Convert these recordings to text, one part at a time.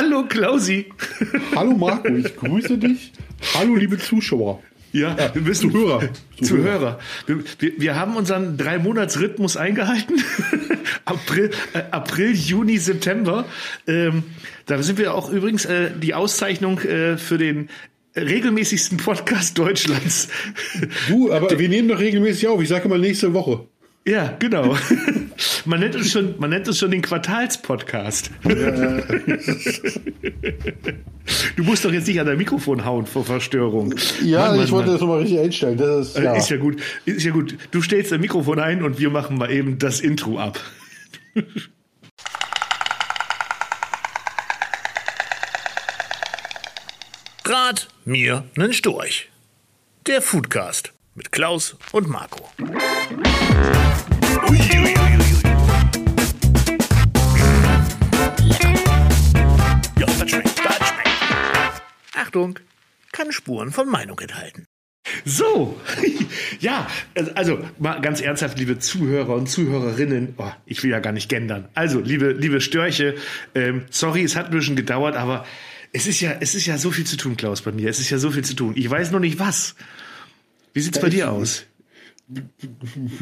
Hallo Klausi. Hallo Marco, ich grüße dich. Hallo liebe Zuschauer. Ja, wir müssen Zuhörer. Zuhörer. Wir, wir, wir, haben unseren drei Monats Rhythmus eingehalten. April, äh, April, Juni, September. Ähm, da sind wir auch übrigens äh, die Auszeichnung äh, für den regelmäßigsten Podcast Deutschlands. Du, aber wir nehmen doch regelmäßig auf. Ich sage mal nächste Woche. Ja, genau. Man nennt es schon, man nennt es schon den Quartalspodcast. Ja. Du musst doch jetzt nicht an dein Mikrofon hauen vor Verstörung. Ja, Mann, Mann, ich wollte Mann. das nochmal richtig einstellen. Das ist, ja. ist ja gut. Ist ja gut. Du stellst dein Mikrofon ein und wir machen mal eben das Intro ab. Grad mir nen Storch. Der Foodcast mit Klaus und Marco. Ui, ui, ui, Achtung, kann Spuren von Meinung enthalten. So, ja, also mal ganz ernsthaft, liebe Zuhörer und Zuhörerinnen, oh, ich will ja gar nicht gendern. Also, liebe, liebe Störche, ähm, sorry, es hat ein bisschen gedauert, aber es ist ja, es ist ja so viel zu tun, Klaus, bei mir. Es ist ja so viel zu tun. Ich weiß noch nicht was. Wie sieht's ja, bei dir aus?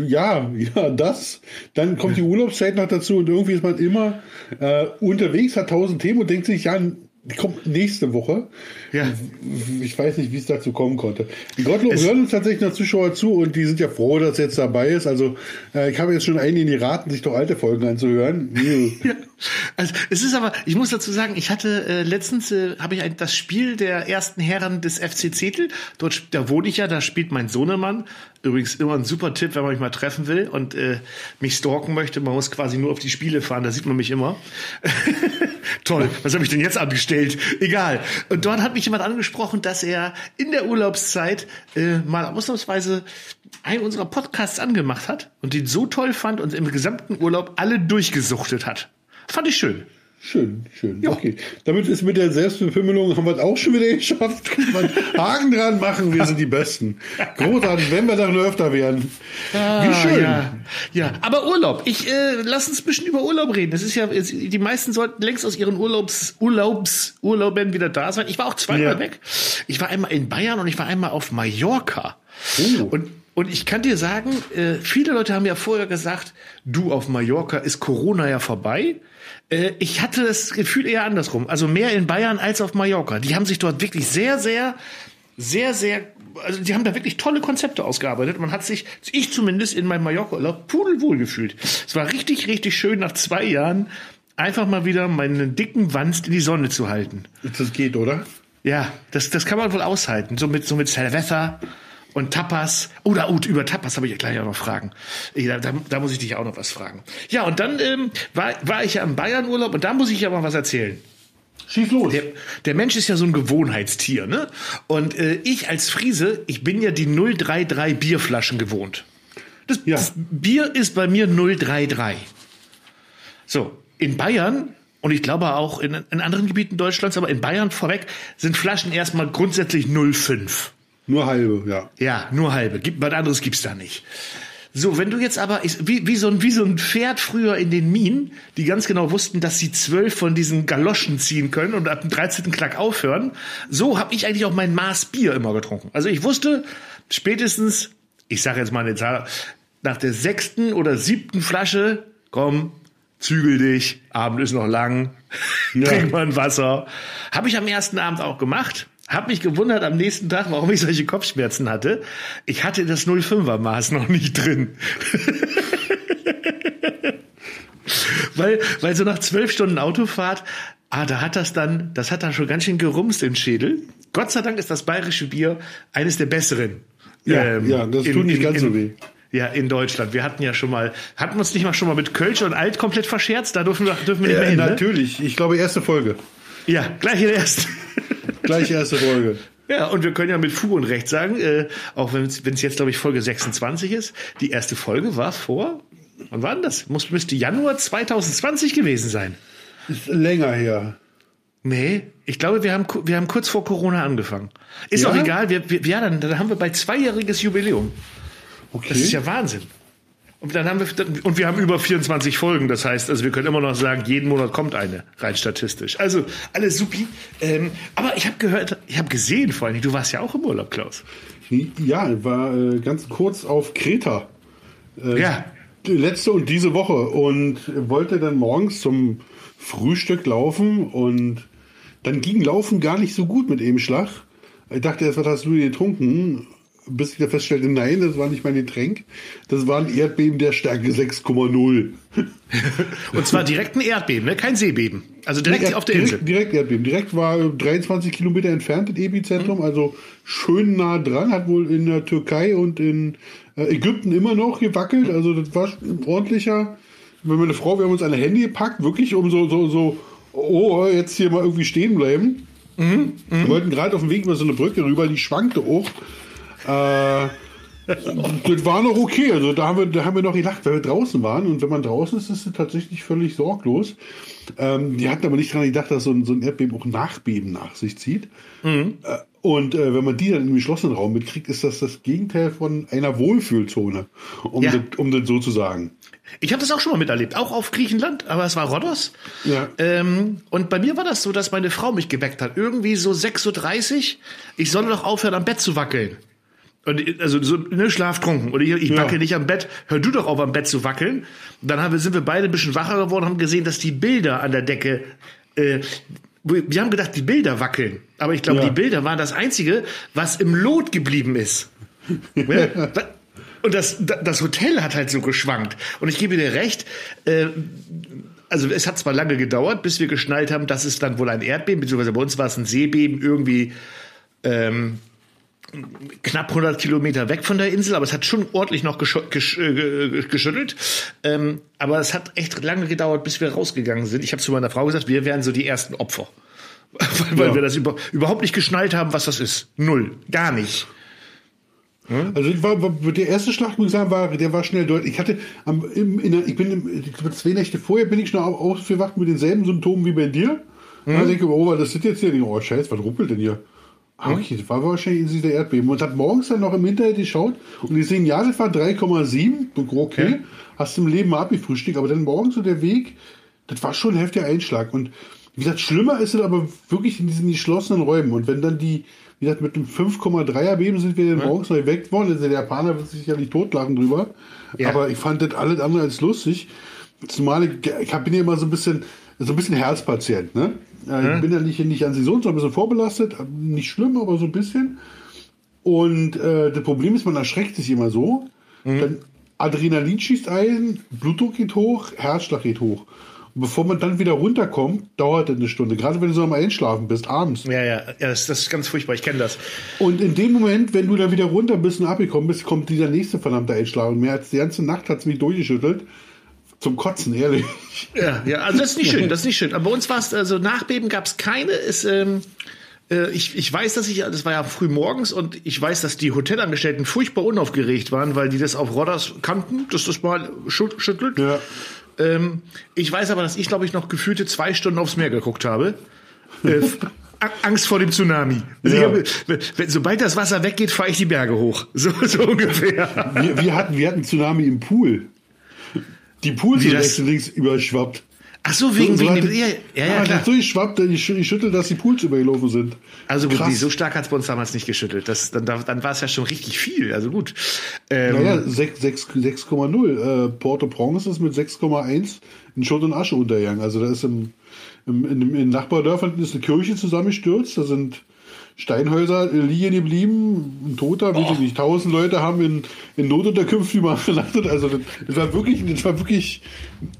Ja, ja, das. Dann kommt die Urlaubszeit noch dazu und irgendwie ist man immer äh, unterwegs, hat tausend Themen und denkt sich, ja, die kommt nächste Woche. Ja. Ich weiß nicht, wie es dazu kommen konnte. Gottlob hören uns tatsächlich noch Zuschauer zu und die sind ja froh, dass jetzt dabei ist. Also äh, ich habe jetzt schon einige die raten, sich doch alte Folgen anzuhören. ja. Also es ist aber, ich muss dazu sagen, ich hatte äh, letztens äh, habe ich ein, das Spiel der ersten Herren des FC Zettel. Dort da wohne ich ja, da spielt mein Sohnemann. Übrigens immer ein super Tipp, wenn man mich mal treffen will und äh, mich stalken möchte. Man muss quasi nur auf die Spiele fahren, da sieht man mich immer. Toll, was habe ich denn jetzt angestellt? Egal. Und dort hat mich jemand angesprochen, dass er in der Urlaubszeit äh, mal ausnahmsweise einen unserer Podcasts angemacht hat und den so toll fand und im gesamten Urlaub alle durchgesuchtet hat. Fand ich schön. Schön, schön. Ja. Okay. Damit ist mit der Selbstbefimmelung haben wir es auch schon wieder geschafft. Kann man Haken dran machen, wir sind die Besten. Großartig, wenn wir da nur öfter werden. Ah, Wie schön. Ja. ja, aber Urlaub. Ich äh, lass uns ein bisschen über Urlaub reden. Das ist ja, die meisten sollten längst aus ihren Urlaubs, Urlaubs, Urlauben wieder da sein. Ich war auch zweimal ja. weg. Ich war einmal in Bayern und ich war einmal auf Mallorca. Oh. Und und ich kann dir sagen, äh, viele Leute haben ja vorher gesagt, du auf Mallorca ist Corona ja vorbei. Äh, ich hatte das Gefühl eher andersrum. Also mehr in Bayern als auf Mallorca. Die haben sich dort wirklich sehr, sehr, sehr, sehr, also die haben da wirklich tolle Konzepte ausgearbeitet. Man hat sich, ich zumindest in meinem Mallorca-Urlaub pudelwohl gefühlt. Es war richtig, richtig schön nach zwei Jahren einfach mal wieder meinen dicken Wanst in die Sonne zu halten. Das geht, oder? Ja, das, das kann man wohl aushalten. So mit, so mit Cerveza und Tapas. Oh, da, oh, über Tapas habe ich ja gleich auch noch Fragen. Da, da, da, muss ich dich auch noch was fragen. Ja, und dann ähm, war, war ich ja im Bayern-Urlaub und da muss ich ja mal was erzählen. Schieß los. Der, der, Mensch ist ja so ein Gewohnheitstier, ne? Und äh, ich als Friese, ich bin ja die 033 Bierflaschen gewohnt. Das, ja. das Bier ist bei mir 033. So, in Bayern und ich glaube auch in, in anderen Gebieten Deutschlands, aber in Bayern vorweg sind Flaschen erstmal grundsätzlich 05. Nur halbe, ja. Ja, nur halbe. Gibt, was anderes gibt's da nicht. So, wenn du jetzt aber, wie, wie, so ein, wie so ein Pferd früher in den Minen, die ganz genau wussten, dass sie zwölf von diesen Galoschen ziehen können und ab dem 13. Klack aufhören, so habe ich eigentlich auch mein Maß Bier immer getrunken. Also ich wusste spätestens, ich sage jetzt mal eine Zahl, nach der sechsten oder siebten Flasche, komm, zügel dich, Abend ist noch lang, ja. trink mal ein Wasser. Habe ich am ersten Abend auch gemacht. Hab mich gewundert am nächsten Tag, warum ich solche Kopfschmerzen hatte. Ich hatte das 05er Maß noch nicht drin. weil, weil so nach zwölf Stunden Autofahrt, ah, da hat das dann, das hat dann schon ganz schön gerumst im Schädel. Gott sei Dank ist das bayerische Bier eines der besseren. Ja, ähm, ja das in, tut nicht ganz in, so weh. Ja, in Deutschland. Wir hatten ja schon mal, hatten wir uns nicht mal schon mal mit Kölsch und Alt komplett verscherzt? Da dürfen wir, dürfen wir nicht ja, mehr hin. Ne? Natürlich. Ne? Ich glaube, erste Folge. Ja, gleich in der ersten. Gleich erste Folge. Ja, und wir können ja mit Fug und Recht sagen, äh, auch wenn es jetzt, glaube ich, Folge 26 ist, die erste Folge war vor, wann war denn das? Muss, müsste Januar 2020 gewesen sein. Ist länger her. Nee, ich glaube, wir haben, wir haben kurz vor Corona angefangen. Ist ja? auch egal, wir, wir, ja, dann, dann haben wir bei zweijähriges Jubiläum. Okay. Das ist ja Wahnsinn. Und dann haben wir und wir haben über 24 Folgen. Das heißt, also wir können immer noch sagen, jeden Monat kommt eine rein statistisch. Also alles supi. Ähm, aber ich habe gehört, ich habe gesehen, vor allem, du warst ja auch im Urlaub, Klaus. Ja, war äh, ganz kurz auf Kreta. Äh, ja. Letzte und diese Woche und wollte dann morgens zum Frühstück laufen und dann ging Laufen gar nicht so gut mit eben Schlag. Ich dachte erst, was hast du getrunken? Bis ich da feststellte, nein, das war nicht mein Getränk. Das war ein Erdbeben der Stärke 6,0. Und zwar direkt ein Erdbeben, ne? kein Seebeben. Also direkt Erd, auf der Insel. Direkt Erdbeben. Direkt war 23 Kilometer entfernt das Epizentrum, mhm. also schön nah dran. Hat wohl in der Türkei und in äh, Ägypten immer noch gewackelt. Also das war ein ordentlicher. Wenn meine Frau, wir haben uns ein Handy gepackt, wirklich um so, so, so, oh, jetzt hier mal irgendwie stehen bleiben. Mhm, mh. Wir wollten gerade auf dem Weg über so eine Brücke rüber, die schwankte hoch. Äh, das war noch okay. Also da haben wir, da haben wir noch gelacht, weil wir draußen waren. Und wenn man draußen ist, ist es tatsächlich völlig sorglos. Ähm, die hatten aber nicht daran gedacht, dass so ein, so ein Erdbeben auch Nachbeben nach sich zieht. Mhm. Äh, und äh, wenn man die dann im geschlossenen Raum mitkriegt, ist das das Gegenteil von einer Wohlfühlzone, um, ja. das, um das so zu sagen. Ich habe das auch schon mal miterlebt, auch auf Griechenland, aber es war Rhodos. Ja. Ähm, und bei mir war das so, dass meine Frau mich geweckt hat. Irgendwie so 6.30 Uhr, ich solle doch aufhören, am Bett zu wackeln. Und also so ne, schlaftrunken. Oder ich, ich wackel ja. nicht am Bett. Hör du doch auf am Bett zu wackeln. dann haben wir, sind wir beide ein bisschen wacher geworden, haben gesehen, dass die Bilder an der Decke äh, wir haben gedacht, die Bilder wackeln. Aber ich glaube, ja. die Bilder waren das Einzige, was im Lot geblieben ist. Und das, das Hotel hat halt so geschwankt. Und ich gebe dir recht, äh, also es hat zwar lange gedauert, bis wir geschnallt haben, dass es dann wohl ein Erdbeben, beziehungsweise bei uns war es ein Seebeben irgendwie ähm, knapp 100 Kilometer weg von der Insel, aber es hat schon ordentlich noch gesch gesch äh, geschüttelt. Ähm, aber es hat echt lange gedauert, bis wir rausgegangen sind. Ich habe zu meiner Frau gesagt, wir wären so die ersten Opfer. weil, ja. wir das über überhaupt nicht geschnallt haben, was das ist. Null. Gar nicht. Hm? Also war, war, der erste Schlag, muss ich sagen, war, der war schnell deutlich. Ich hatte am, im, in der, ich bin im, ich glaube, zwei Nächte vorher bin ich schon aufgewacht mit denselben Symptomen wie bei dir. Mhm. Ich denke, oh, was ist jetzt hier? Oh, Scheiße, was ruppelt denn hier? Ah, okay, das war wahrscheinlich in der Erdbeben. Und hat morgens dann noch im Internet geschaut und gesehen, ja, das war 3,7. Okay, ja. hast du im Leben mal abgefrühstückt, aber dann morgens so der Weg, das war schon ein heftiger Einschlag. Und wie gesagt, schlimmer ist es aber wirklich in diesen geschlossenen Räumen. Und wenn dann die, wie gesagt, mit dem 5,3er Beben sind wir dann ja. morgens noch geweckt worden. Also der Japaner wird sich sicherlich totlachen drüber. Ja. Aber ich fand das alles andere als lustig. Zumal ich, ich bin ja immer so ein bisschen, so ein bisschen Herzpatient, ne? Äh, ich bin ja nicht, nicht an Saison, sondern ein bisschen vorbelastet. Nicht schlimm, aber so ein bisschen. Und äh, das Problem ist, man erschreckt sich immer so. Mhm. Dann Adrenalin schießt ein, Blutdruck geht hoch, Herzschlag geht hoch. Und bevor man dann wieder runterkommt, dauert das eine Stunde. Gerade wenn du so am Einschlafen bist, abends. Ja, ja, ja das, das ist ganz furchtbar. Ich kenne das. Und in dem Moment, wenn du dann wieder runter bist und abgekommen bist, kommt dieser nächste verdammte Einschlag. Und mehr als die ganze Nacht hat es mich durchgeschüttelt zum Kotzen, ehrlich. Ja, ja, also das ist nicht schön, das ist nicht schön. Aber bei uns war es, also Nachbeben gab es keine. Ist, ähm, äh, ich, ich weiß, dass ich, das war ja früh morgens und ich weiß, dass die Hotelangestellten furchtbar unaufgeregt waren, weil die das auf Rodders kannten, dass das mal schüttelt. Ja. Ähm, ich weiß aber, dass ich, glaube ich, noch gefühlte zwei Stunden aufs Meer geguckt habe. Äh, Angst vor dem Tsunami. Also ja. Hab, sobald das Wasser weggeht, fahre ich die Berge hoch. So, so ungefähr. Wir, wir, hatten, wir hatten Tsunami im Pool. Die Pools sind rechts und links überschwappt. Ach so, wegen, so, wegen dem, ja, ja, ja, klar. so ich, ich schüttel, dass die Pools übergelaufen sind. Also gut, so stark hat es bei uns damals nicht geschüttelt. Das, dann, dann war es ja schon richtig viel. Also gut. Ähm, naja, 6,0. Äh, Port-au-Prince ist mit 6,1 in Schutt und Asche untergegangen. Also da ist im, im, in, in Nachbardörfern ist eine Kirche zusammengestürzt. Da sind Steinhäuser liegen geblieben, ein Toter, wie ich nicht, tausend Leute haben in, in Notunterkünften übernachtet. Also das, das, war wirklich, das war wirklich,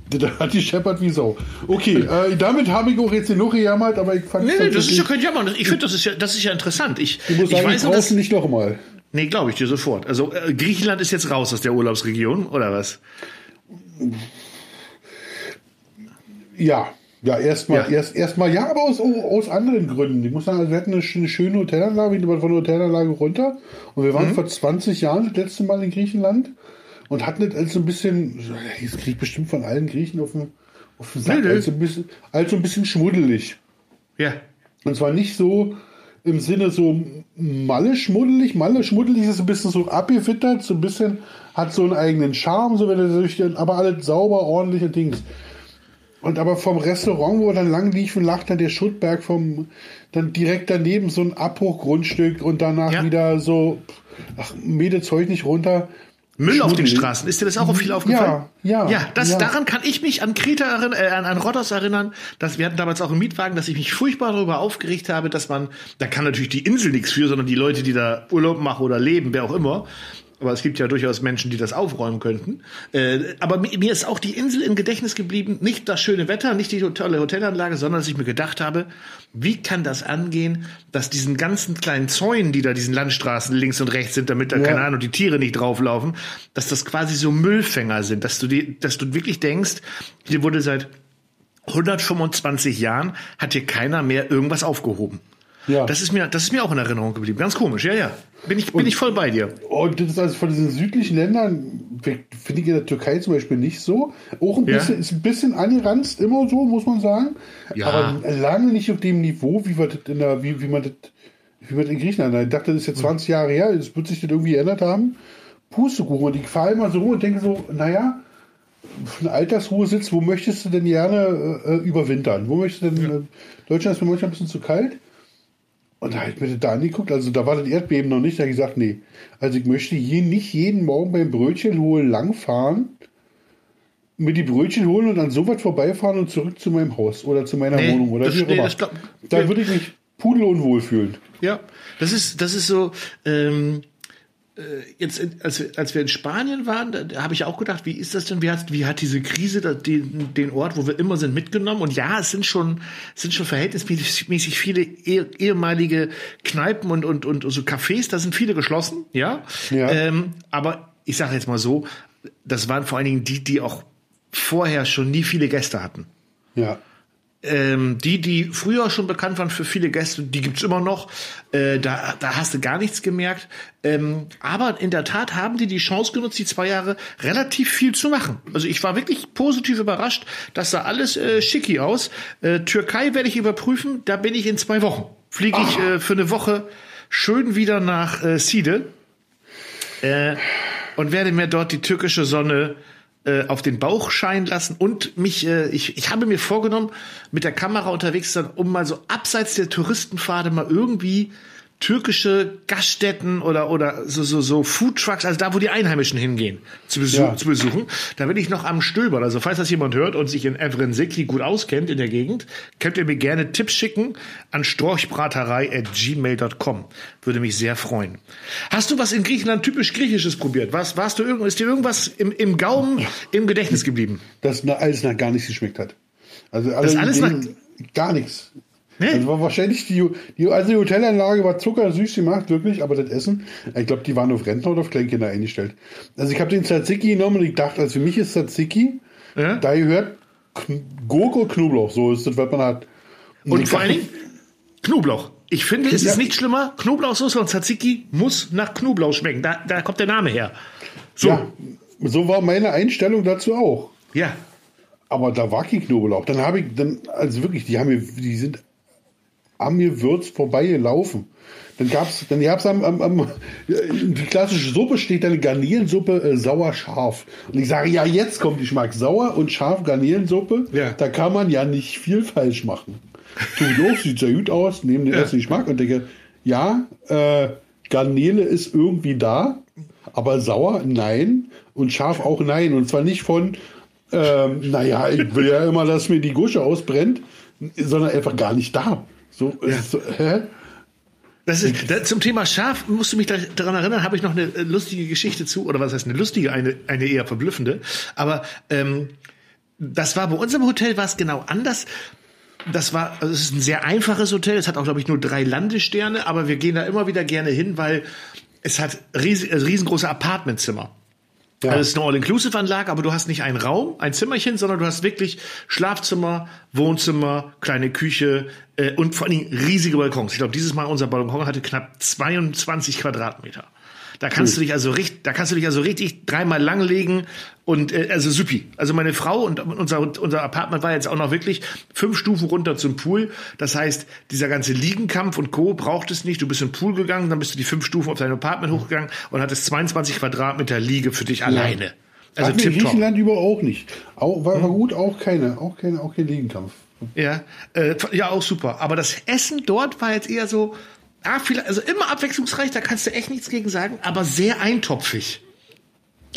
da hat die scheppert wie Sau. Okay, äh, damit habe ich auch jetzt genug gejammert, aber ich fand Nee, nee das ist ja kein Jammer. Ich finde, das ist ja, das ist ja interessant. Ich, ich muss sagen, ich weiß ich das nicht nochmal. Nee, glaube ich dir sofort. Also äh, Griechenland ist jetzt raus aus der Urlaubsregion, oder was? Ja, ja, erstmal, ja. erst erstmal ja, aber aus, aus anderen Gründen. Ich muss sagen, also wir hatten eine, eine schöne Hotelanlage, wir waren von der Hotelanlage runter und wir waren mhm. vor 20 Jahren das letzte Mal in Griechenland und hatten das als so ein bisschen, jetzt krieg ich bestimmt von allen Griechen auf den, auf den Sack. Als, ein bisschen, als ein bisschen schmuddelig. Ja. Und zwar nicht so, im Sinne so Malle-schmuddelig. Malle-schmuddelig ist ein bisschen so abgewittert, so ein bisschen hat so einen eigenen Charme, so wenn er durch aber alles sauber, ordentliche Dings. Und aber vom Restaurant, wo wir dann lang liefen, lag dann der Schuttberg vom, dann direkt daneben so ein Abbruchgrundstück und danach ja. wieder so, ach, Mede Zeug nicht runter. Müll auf den Straßen. Ist dir das auch viel aufgefallen? Ja, ja. Ja, das, ja. daran kann ich mich an Kreta erinnern, äh, an, an Rodos erinnern. Dass wir hatten damals auch einen Mietwagen, dass ich mich furchtbar darüber aufgeregt habe, dass man, da kann natürlich die Insel nichts für, sondern die Leute, die da Urlaub machen oder leben, wer auch immer, aber es gibt ja durchaus Menschen, die das aufräumen könnten. Äh, aber mir ist auch die Insel im Gedächtnis geblieben. Nicht das schöne Wetter, nicht die tolle Hotelanlage, sondern dass ich mir gedacht habe, wie kann das angehen, dass diesen ganzen kleinen Zäunen, die da diesen Landstraßen links und rechts sind, damit da, ja. keine Ahnung, die Tiere nicht drauflaufen, dass das quasi so Müllfänger sind, dass du die, dass du wirklich denkst, hier wurde seit 125 Jahren hat hier keiner mehr irgendwas aufgehoben. Ja. Das ist mir, das ist mir auch in Erinnerung geblieben. Ganz komisch, ja, ja. Bin ich, bin und, ich voll bei dir. Und das ist also von diesen südlichen Ländern, finde ich in der Türkei zum Beispiel nicht so. Auch ein bisschen, ja. ist ein bisschen angeranzt, immer so, muss man sagen. Ja. Aber lange nicht auf dem Niveau, wie, wir das in der, wie, wie man das, wie man in Griechenland, ich dachte, das ist jetzt 20 Jahre her, das wird sich das irgendwie geändert haben. Pustekuchen. Und ich fahre immer so rum und denke so, naja, eine Altersruhe sitzt, wo möchtest du denn gerne äh, überwintern? Wo möchtest du denn, ja. äh, Deutschland ist mir manchmal ein bisschen zu kalt. Und da habe ich mir das da angeguckt, also da war das Erdbeben noch nicht, da habe ich gesagt, nee, also ich möchte hier nicht jeden Morgen beim Brötchen holen langfahren, mir die Brötchen holen und an so weit vorbeifahren und zurück zu meinem Haus oder zu meiner nee, Wohnung oder das, wie auch nee, immer. Glaub, da würde ich mich pudelunwohl fühlen. Ja, das ist, das ist so, ähm, äh, jetzt, als, als wir in Spanien waren, da, habe ich auch gedacht, wie ist das denn? Wie hat, wie hat diese Krise den, den Ort, wo wir immer sind, mitgenommen? Und ja, es sind schon, es sind schon verhältnismäßig viele eh, ehemalige Kneipen und, und, und so Cafés, da sind viele geschlossen, ja. ja. Ähm, aber ich sage jetzt mal so, das waren vor allen Dingen die, die auch vorher schon nie viele Gäste hatten. Ja. Ähm, die, die früher schon bekannt waren für viele Gäste, die gibt's immer noch. Äh, da, da hast du gar nichts gemerkt. Ähm, aber in der Tat haben die die Chance genutzt, die zwei Jahre relativ viel zu machen. Also ich war wirklich positiv überrascht. Das sah alles äh, schicki aus. Äh, Türkei werde ich überprüfen. Da bin ich in zwei Wochen. Fliege ich äh, für eine Woche schön wieder nach äh, Side äh, und werde mir dort die türkische Sonne äh, auf den Bauch scheinen lassen und mich, äh, ich, ich habe mir vorgenommen, mit der Kamera unterwegs zu sein, um mal so abseits der Touristenpfade mal irgendwie türkische Gaststätten oder oder so so so Food Trucks, also da wo die Einheimischen hingehen zu, besuch, ja. zu besuchen, da bin ich noch am Stöbern. Also falls das jemand hört und sich in Evrensikli gut auskennt in der Gegend, könnt ihr mir gerne Tipps schicken an storchbraterei@gmail.com. Würde mich sehr freuen. Hast du was in Griechenland typisch griechisches probiert? Was warst du irgend ist dir irgendwas im, im Gaumen im Gedächtnis geblieben? Das alles nach gar nichts geschmeckt hat. Also alles, das alles nach gar nichts. Nee. Also war wahrscheinlich die, die, also die Hotelanlage war zuckersüß gemacht, wirklich, aber das Essen, ich glaube, die waren auf Rentner oder auf Kleinkinder eingestellt. Also ich habe den Tzatziki genommen und ich dachte, also für mich ist Tzatziki, ja? da gehört Gurke und Knoblauch, so ist das, was man hat. Und, und vor allen Dingen Knoblauch. Ich finde, es ja. ist nicht schlimmer. Knoblauchsoße und Tzatziki muss nach Knoblauch schmecken. Da, da kommt der Name her. So. Ja, so war meine Einstellung dazu auch. Ja. Aber da war kein Knoblauch. Dann habe ich, dann, also wirklich, die haben mir, die sind am Gewürz vorbeigelaufen. Dann gab's, dann gab's am, am, am die klassische Suppe steht dann Garnelensuppe äh, sauer scharf. Und ich sage, ja, jetzt kommt die Geschmack sauer und scharf Garnelensuppe. Ja. Da kann man ja nicht viel falsch machen. Tut los, sieht sehr gut aus, neben den ja. ersten Geschmack und denke, ja, äh, Garnele ist irgendwie da, aber sauer nein und scharf auch nein. Und zwar nicht von, ähm, naja, ich will ja immer, dass mir die Gusche ausbrennt, sondern einfach gar nicht da. So, ja. so hä? Das ist, das, zum Thema Schaf musst du mich daran erinnern, habe ich noch eine äh, lustige Geschichte zu, oder was heißt eine lustige, eine, eine eher verblüffende. Aber ähm, das war bei uns im Hotel war es genau anders. Das war, also es ist ein sehr einfaches Hotel. Es hat auch, glaube ich, nur drei Landesterne, aber wir gehen da immer wieder gerne hin, weil es hat riesig, also riesengroße Apartmentzimmer. Ja. Also es ist eine All-Inclusive-Anlage, aber du hast nicht einen Raum, ein Zimmerchen, sondern du hast wirklich Schlafzimmer, Wohnzimmer, kleine Küche äh, und vor allen Dingen riesige Balkons. Ich glaube, dieses Mal unser Balkon hatte knapp 22 Quadratmeter. Da kannst du dich also richtig, da kannst du dich also richtig dreimal langlegen und äh, also supi. Also meine Frau und unser unser Apartment war jetzt auch noch wirklich fünf Stufen runter zum Pool. Das heißt, dieser ganze Liegenkampf und Co. braucht es nicht. Du bist im Pool gegangen, dann bist du die fünf Stufen auf dein Apartment hochgegangen und hattest 22 Quadratmeter Liege für dich alleine. Also in Griechenland über auch nicht. Auch, war, war gut, auch keine, auch keine, auch kein Liegenkampf. Ja, äh, ja, auch super. Aber das Essen dort war jetzt eher so, ah, viel, also immer abwechslungsreich, da kannst du echt nichts gegen sagen, aber sehr eintopfig.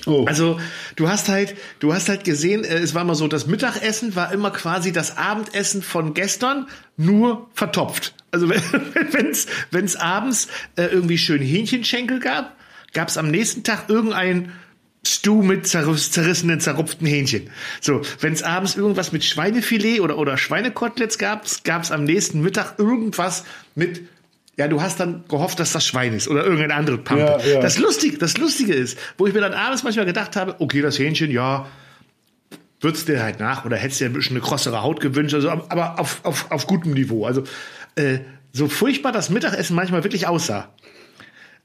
Oh. Also du hast halt, du hast halt gesehen, äh, es war mal so, das Mittagessen war immer quasi das Abendessen von gestern, nur vertopft. Also wenn es wenn's abends äh, irgendwie schön Hähnchenschenkel gab, gab es am nächsten Tag irgendein Stew mit zerrissenen, zerrupften Hähnchen. So, wenn es abends irgendwas mit Schweinefilet oder, oder Schweinekoteletts gab, gab es am nächsten Mittag irgendwas mit ja, du hast dann gehofft, dass das Schwein ist oder irgendeine andere Pampe. Ja, ja. Das, Lustige, das Lustige ist, wo ich mir dann abends manchmal gedacht habe, okay, das Hähnchen, ja, würdest dir halt nach oder hättest dir ein bisschen eine krossere Haut gewünscht, also, aber auf, auf, auf gutem Niveau. Also äh, so furchtbar das Mittagessen manchmal wirklich aussah.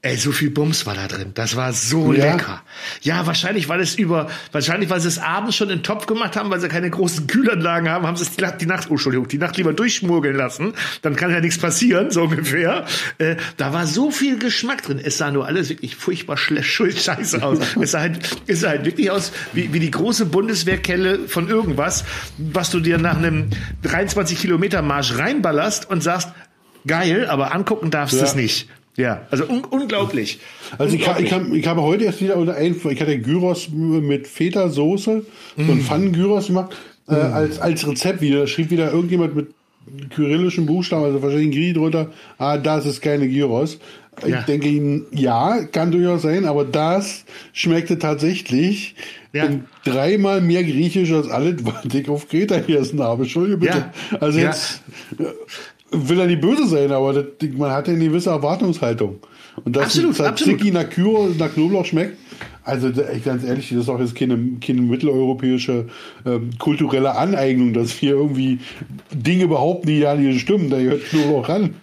Ey, so viel Bums war da drin. Das war so ja. lecker. Ja, wahrscheinlich, weil es über, wahrscheinlich, weil sie es abends schon in den Topf gemacht haben, weil sie keine großen Kühlanlagen haben, haben sie es die Nacht, die Nacht, oh, Entschuldigung, die Nacht lieber durchschmurgeln lassen. Dann kann ja nichts passieren, so ungefähr. Äh, da war so viel Geschmack drin. Es sah nur alles wirklich furchtbar schlecht, scheiße aus. es sah halt, es sah halt wirklich aus wie, wie die große Bundeswehrkelle von irgendwas, was du dir nach einem 23 Kilometer Marsch reinballerst und sagst, geil, aber angucken darfst du ja. es nicht. Ja, also un unglaublich. Also unglaublich. Ich, ich, ich, habe heute erst wieder ein, ich hatte Gyros mit Feta-Soße, mm. so ein Pfannen-Gyros gemacht, mm. äh, als, als Rezept wieder. Da schrieb wieder irgendjemand mit kyrillischen Buchstaben, also wahrscheinlich Griechen drunter, ah, das ist keine Gyros. Ja. Ich denke Ihnen, ja, kann durchaus sein, aber das schmeckte tatsächlich ja. dreimal mehr griechisch als alles, was ich auf Kreta gegessen habe. Entschuldige bitte. Ja. Also jetzt, will er nicht böse sein, aber das, man hat ja eine gewisse Erwartungshaltung. Und dass absolut, Tzatziki nach, Kyro, nach Knoblauch schmeckt, also ich ganz ehrlich, das ist auch jetzt keine, keine mitteleuropäische ähm, kulturelle Aneignung, dass wir irgendwie Dinge behaupten, die ja nicht stimmen. Da gehört Knoblauch ran.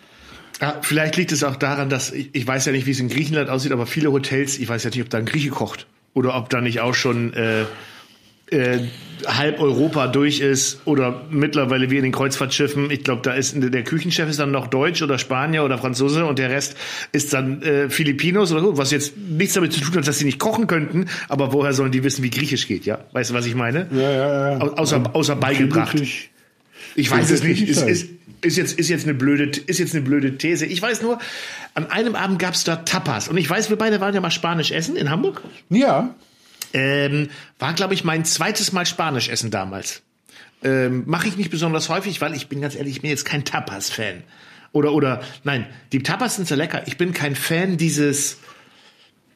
Ja, vielleicht liegt es auch daran, dass ich, ich weiß ja nicht, wie es in Griechenland aussieht, aber viele Hotels, ich weiß ja nicht, ob da ein Grieche kocht oder ob da nicht auch schon äh, äh, halb Europa durch ist oder mittlerweile wie in den Kreuzfahrtschiffen. Ich glaube, da ist der Küchenchef ist dann noch Deutsch oder Spanier oder Franzose und der Rest ist dann äh, Filipinos oder so, was jetzt nichts damit zu tun hat, dass sie nicht kochen könnten, aber woher sollen die wissen, wie Griechisch geht, ja? Weißt du, was ich meine? Ja, ja, ja. Außer, außer beigebracht. Ich weiß es nicht. Ist, ist, ist, jetzt, ist, jetzt eine blöde, ist jetzt eine blöde These. Ich weiß nur, an einem Abend gab es da Tapas. Und ich weiß, wir beide waren ja mal Spanisch essen in Hamburg. Ja. Ähm, war, glaube ich, mein zweites Mal Spanisch essen damals. Ähm, Mache ich nicht besonders häufig, weil ich bin ganz ehrlich, ich bin jetzt kein Tapas-Fan. Oder, oder, nein, die Tapas sind so lecker. Ich bin kein Fan dieses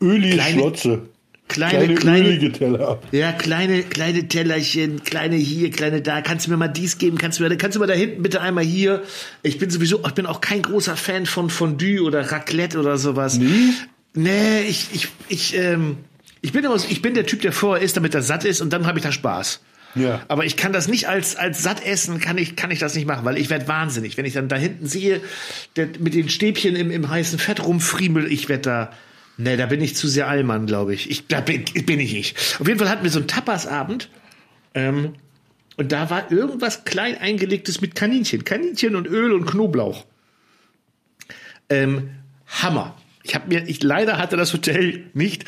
Öli Schlotze. Kleine, kleine, kleine Teller. Ja, kleine, kleine Tellerchen, kleine hier, kleine da. Kannst du mir mal dies geben? Kannst du mir, kannst du mal da hinten bitte einmal hier? Ich bin sowieso, ich bin auch kein großer Fan von Fondue oder Raclette oder sowas. Nee? Nee, ich, ich, ich, ähm, ich bin, immer, ich bin der Typ, der vorher isst, damit er satt ist und dann habe ich da Spaß. Ja. Aber ich kann das nicht als, als satt essen, kann ich, kann ich das nicht machen, weil ich werde wahnsinnig. Wenn ich dann da hinten sehe, der, mit den Stäbchen im, im heißen Fett rumfriemel, ich werde da, ne, da bin ich zu sehr Allmann, glaube ich. ich. Da bin, bin ich nicht. Auf jeden Fall hatten wir so einen Tapasabend, ähm, und da war irgendwas klein eingelegtes mit Kaninchen. Kaninchen und Öl und Knoblauch. Ähm, Hammer. Ich habe mir, ich leider hatte das Hotel nicht,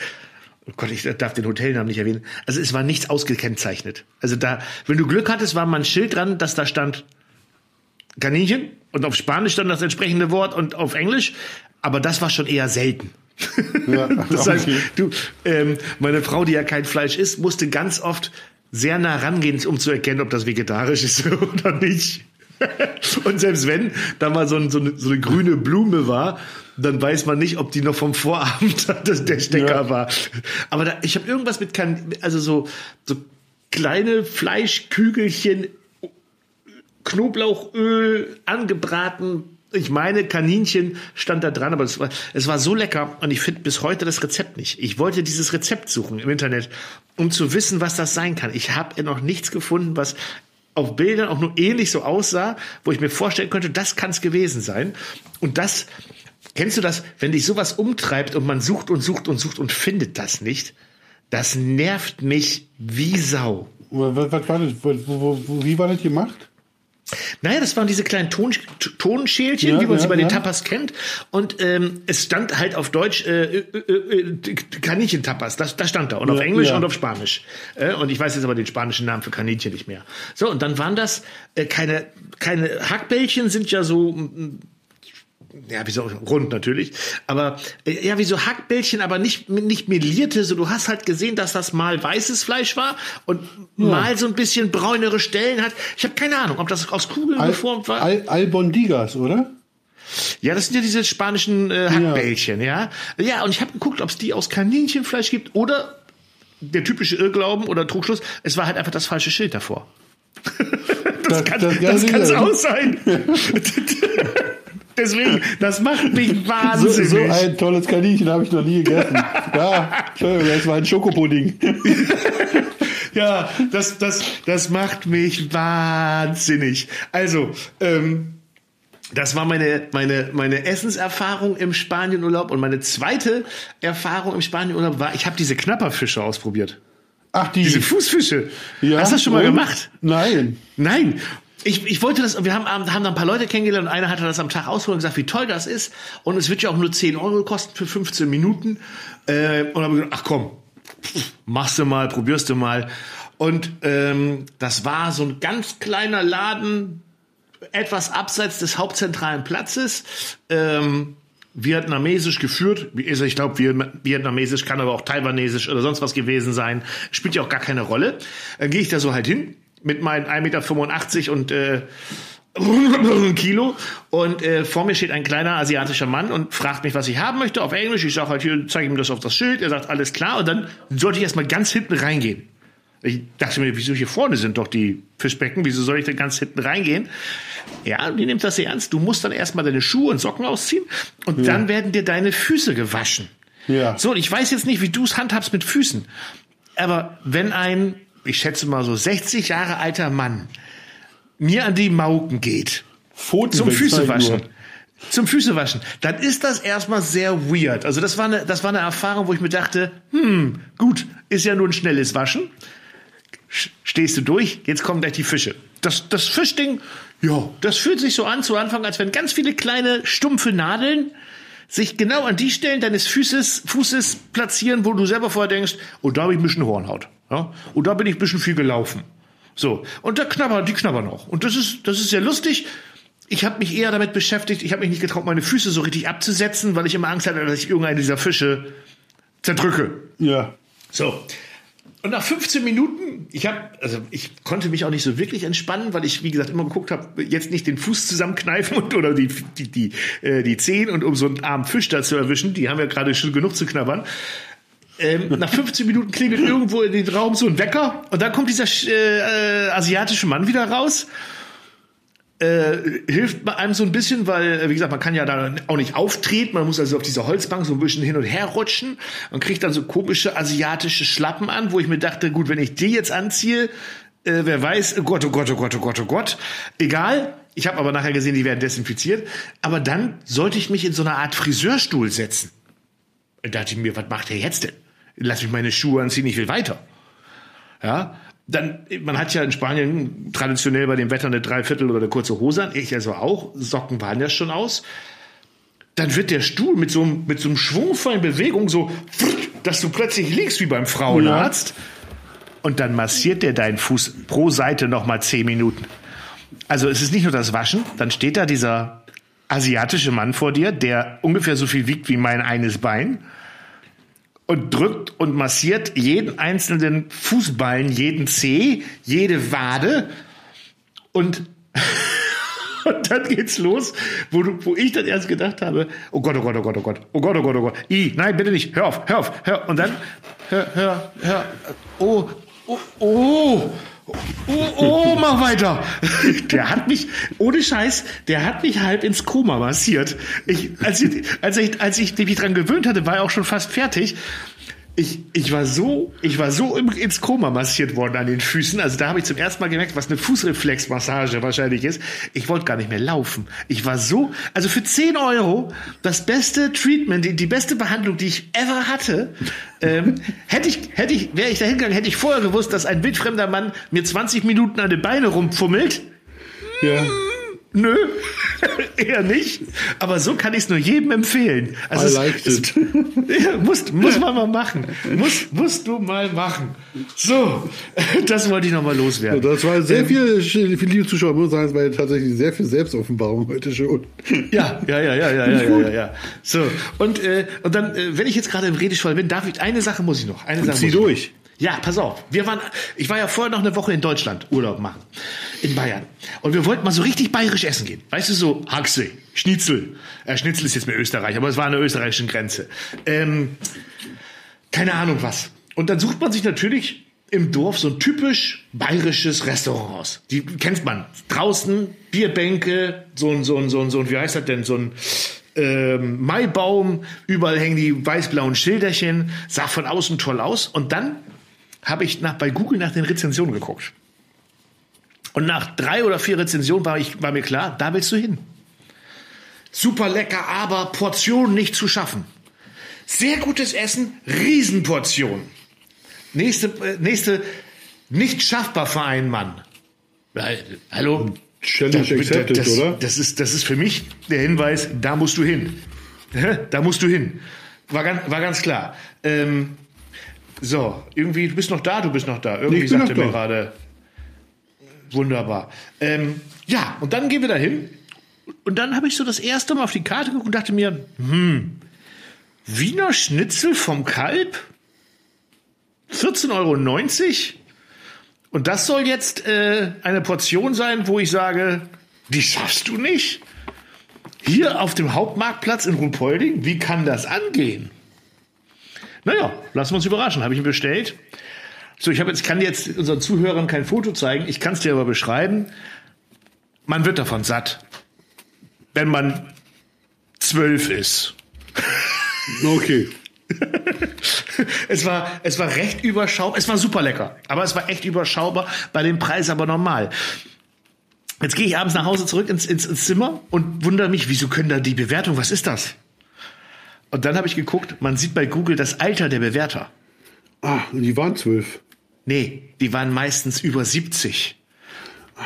oh Gott, ich darf den Hotelnamen nicht erwähnen. Also es war nichts ausgekennzeichnet. Also da, wenn du Glück hattest, war mal ein Schild dran, dass da stand Kaninchen und auf Spanisch dann das entsprechende Wort und auf Englisch. Aber das war schon eher selten. Ja, das heißt, du, ähm, meine Frau, die ja kein Fleisch isst, musste ganz oft sehr nah rangehen, um zu erkennen, ob das vegetarisch ist oder nicht. Und selbst wenn da mal so, ein, so, eine, so, eine, grüne Blume war, dann weiß man nicht, ob die noch vom Vorabend der Stecker ja. war. Aber da, ich habe irgendwas mit, also so, so kleine Fleischkügelchen, Knoblauchöl angebraten. Ich meine, Kaninchen stand da dran, aber es war, es war so lecker und ich finde bis heute das Rezept nicht. Ich wollte dieses Rezept suchen im Internet, um zu wissen, was das sein kann. Ich habe noch nichts gefunden, was auf Bildern auch nur ähnlich so aussah, wo ich mir vorstellen könnte, das kann es gewesen sein. Und das Kennst du das, wenn dich sowas umtreibt und man sucht und sucht und sucht und findet das nicht? Das nervt mich wie Sau. Was, was war das? Wie war das gemacht? Naja, das waren diese kleinen Ton, Tonschälchen, ja, wie man ja, sie bei den Tapas kennt. Und ähm, es stand halt auf Deutsch äh, äh, äh, Kaninchen-Tapas. Das, das stand da. Und auf Englisch und auf Spanisch. Äh, und ich weiß jetzt aber den spanischen Namen für Kaninchen nicht mehr. So, und dann waren das äh, keine, keine Hackbällchen, sind ja so ja, wie so rund natürlich, aber äh, ja, wie so Hackbällchen, aber nicht nicht melierte, so du hast halt gesehen, dass das mal weißes Fleisch war und ja. mal so ein bisschen braunere Stellen hat. Ich habe keine Ahnung, ob das aus Kugeln Al geformt war. Al Albondigas, oder? Ja, das sind ja diese spanischen äh, Hackbällchen, ja. Ja, ja und ich habe geguckt, ob es die aus Kaninchenfleisch gibt oder der typische Irrglauben oder Trugschluss, es war halt einfach das falsche Schild davor. das, das kann kann's auch sein. Deswegen, das macht mich wahnsinnig. So, so ein tolles Kaninchen habe ich noch nie gegessen. ja, Entschuldigung, das war ein Schokopudding. ja, das, das, das macht mich wahnsinnig. Also, ähm, das war meine, meine, meine Essenserfahrung im Spanienurlaub. Und meine zweite Erfahrung im Spanienurlaub war, ich habe diese Knapperfische ausprobiert. Ach, die. Diese Fußfische. Ja, Hast du das schon mal gemacht? Nein. Nein ich, ich wollte das, wir haben, haben da ein paar Leute kennengelernt und einer hatte das am Tag ausprobiert und gesagt, wie toll das ist. Und es wird ja auch nur 10 Euro kosten für 15 Minuten. Äh, und haben gesagt, ach komm, machst du mal, probierst du mal. Und ähm, das war so ein ganz kleiner Laden, etwas abseits des hauptzentralen Platzes. Ähm, vietnamesisch geführt. Ich glaube, vietnamesisch kann aber auch taiwanesisch oder sonst was gewesen sein. Spielt ja auch gar keine Rolle. Dann gehe ich da so halt hin mit meinen 1,85 Meter und äh, Kilo und äh, vor mir steht ein kleiner asiatischer Mann und fragt mich, was ich haben möchte auf Englisch. Ich sage halt hier, zeige ihm das auf das Schild. Er sagt alles klar und dann sollte ich erstmal ganz hinten reingehen. Ich dachte mir, wieso hier vorne sind doch die Fischbecken, wieso soll ich denn ganz hinten reingehen? Ja, die nimmt das ernst. Du musst dann erstmal deine Schuhe und Socken ausziehen und ja. dann werden dir deine Füße gewaschen. Ja. So, und ich weiß jetzt nicht, wie du es handhabst mit Füßen. Aber wenn ein ich schätze mal so 60 Jahre alter Mann mir an die Mauken geht, Pfoten zum Füßewaschen, zum Füßewaschen, dann ist das erstmal sehr weird. Also das war eine, das war eine Erfahrung, wo ich mir dachte, hm, gut, ist ja nur ein schnelles Waschen. Stehst du durch, jetzt kommen gleich die Fische. Das, das Fischding, ja, das fühlt sich so an zu Anfang, als wenn ganz viele kleine stumpfe Nadeln sich genau an die Stellen deines Fußes, Fußes platzieren, wo du selber vorher denkst, oh, da habe ich ein bisschen Hornhaut. Ja? Und da bin ich ein bisschen viel gelaufen. So. Und da knabbern, die knabbern auch. Und das ist, das ist sehr lustig. Ich habe mich eher damit beschäftigt, ich habe mich nicht getraut, meine Füße so richtig abzusetzen, weil ich immer Angst hatte, dass ich irgendeinen dieser Fische zerdrücke. Ja. So. Und nach 15 Minuten, ich habe, also ich konnte mich auch nicht so wirklich entspannen, weil ich, wie gesagt, immer geguckt habe, jetzt nicht den Fuß zusammenkneifen und oder die die die äh, die Zehen und um so einen armen Fisch da zu erwischen, die haben ja gerade schon genug zu knabbern. Ähm, nach 15 Minuten klingelt irgendwo in den Raum so ein Wecker und dann kommt dieser äh, äh, asiatische Mann wieder raus äh, hilft einem so ein bisschen, weil, wie gesagt, man kann ja da auch nicht auftreten, man muss also auf dieser Holzbank so ein bisschen hin und her rutschen und kriegt dann so komische asiatische Schlappen an, wo ich mir dachte, gut, wenn ich die jetzt anziehe, äh, wer weiß, oh Gott, oh Gott, oh Gott, oh Gott, oh Gott, egal. Ich habe aber nachher gesehen, die werden desinfiziert. Aber dann sollte ich mich in so eine Art Friseurstuhl setzen. Da dachte ich mir, was macht der jetzt denn? Lass mich meine Schuhe anziehen, ich will weiter. Ja, dann, man hat ja in Spanien traditionell bei dem Wetter eine Dreiviertel oder eine kurze Hose an, ich also auch, Socken waren ja schon aus. Dann wird der Stuhl mit so, einem, mit so einem schwungvollen Bewegung so, dass du plötzlich liegst wie beim Frauenarzt. Ja. Und dann massiert der deinen Fuß pro Seite nochmal zehn Minuten. Also es ist nicht nur das Waschen, dann steht da dieser asiatische Mann vor dir, der ungefähr so viel wiegt wie mein eines Bein und drückt und massiert jeden einzelnen Fußballen, jeden Zeh, jede Wade. Und und dann geht's los, wo, du, wo ich dann erst gedacht habe, oh Gott, oh Gott, oh Gott, oh Gott, oh Gott, oh Gott, oh Gott, I, nein, bitte nicht, hör auf, hör auf, hör, und dann, hör, hör, hör, oh, oh, oh, Oh, oh, mach weiter. Der hat mich, ohne Scheiß, der hat mich halb ins Koma massiert. Ich, als, ich, als, ich, als ich mich dran gewöhnt hatte, war er auch schon fast fertig. Ich, ich war so, ich war so im, ins Koma massiert worden an den Füßen. Also da habe ich zum ersten Mal gemerkt, was eine Fußreflexmassage wahrscheinlich ist. Ich wollte gar nicht mehr laufen. Ich war so, also für 10 Euro das beste Treatment, die, die beste Behandlung, die ich ever hatte. Ähm, hätte ich, hätte ich, wäre ich da hingegangen, hätte ich vorher gewusst, dass ein wildfremder Mann mir 20 Minuten an den Beine rumpfummelt. Ja. Nö, eher nicht. Aber so kann ich es nur jedem empfehlen. Also I es, it. ja, muss, muss man mal machen. Muss, musst du mal machen. So, das wollte ich noch mal loswerden. Das war sehr ähm, viel, viele liebe Zuschauer, muss sagen, es war tatsächlich sehr viel Selbstoffenbarung heute schon. Ja, ja, ja, ja, ja, ja, ja, ja, ja. So, und, äh, und dann, äh, wenn ich jetzt gerade im Redeschwall bin, darf ich, eine Sache muss ich noch. Eine Sache zieh durch. Ja, pass auf. Wir waren, ich war ja vorher noch eine Woche in Deutschland Urlaub machen. In Bayern. Und wir wollten mal so richtig bayerisch essen gehen. Weißt du, so Haxe, Schnitzel. Äh, Schnitzel ist jetzt mehr Österreich, aber es war an der österreichischen Grenze. Ähm, keine Ahnung was. Und dann sucht man sich natürlich im Dorf so ein typisch bayerisches Restaurant aus. Die kennt man. Draußen Bierbänke, so ein, so ein, so ein, so ein, wie heißt das denn, so ein, ähm, Maibaum, überall hängen die weiß-blauen Schilderchen, sah von außen toll aus. Und dann habe ich nach, bei Google nach den Rezensionen geguckt. Und nach drei oder vier Rezensionen war, ich, war mir klar, da willst du hin. Super lecker, aber Portionen nicht zu schaffen. Sehr gutes Essen, Riesenportion. Nächste, äh, nächste, nicht schaffbar für einen Mann. Hallo? Challenge da, accepted, das, oder? Das ist, das ist für mich der Hinweis, da musst du hin. Da musst du hin. War ganz, war ganz klar. Ähm, so, irgendwie, du bist noch da, du bist noch da. Irgendwie sagt er mir gerade. Wunderbar. Ähm, ja, und dann gehen wir da hin. Und dann habe ich so das erste Mal auf die Karte geguckt und dachte mir, hm, Wiener Schnitzel vom Kalb? 14,90 Euro? Und das soll jetzt äh, eine Portion sein, wo ich sage, die schaffst du nicht? Hier auf dem Hauptmarktplatz in Ruhpolding, wie kann das angehen? Naja, lassen wir uns überraschen. Habe ich ihn bestellt. So, ich habe jetzt, kann jetzt unseren Zuhörern kein Foto zeigen. Ich kann es dir aber beschreiben. Man wird davon satt, wenn man zwölf ist. Okay. es war, es war recht überschaubar. Es war super lecker, aber es war echt überschaubar. Bei dem Preis aber normal. Jetzt gehe ich abends nach Hause zurück ins, ins, ins Zimmer und wundere mich, wieso können da die Bewertung, was ist das? Und dann habe ich geguckt, man sieht bei Google das Alter der Bewerter. Ah, die waren zwölf. Nee, die waren meistens über 70. Ah,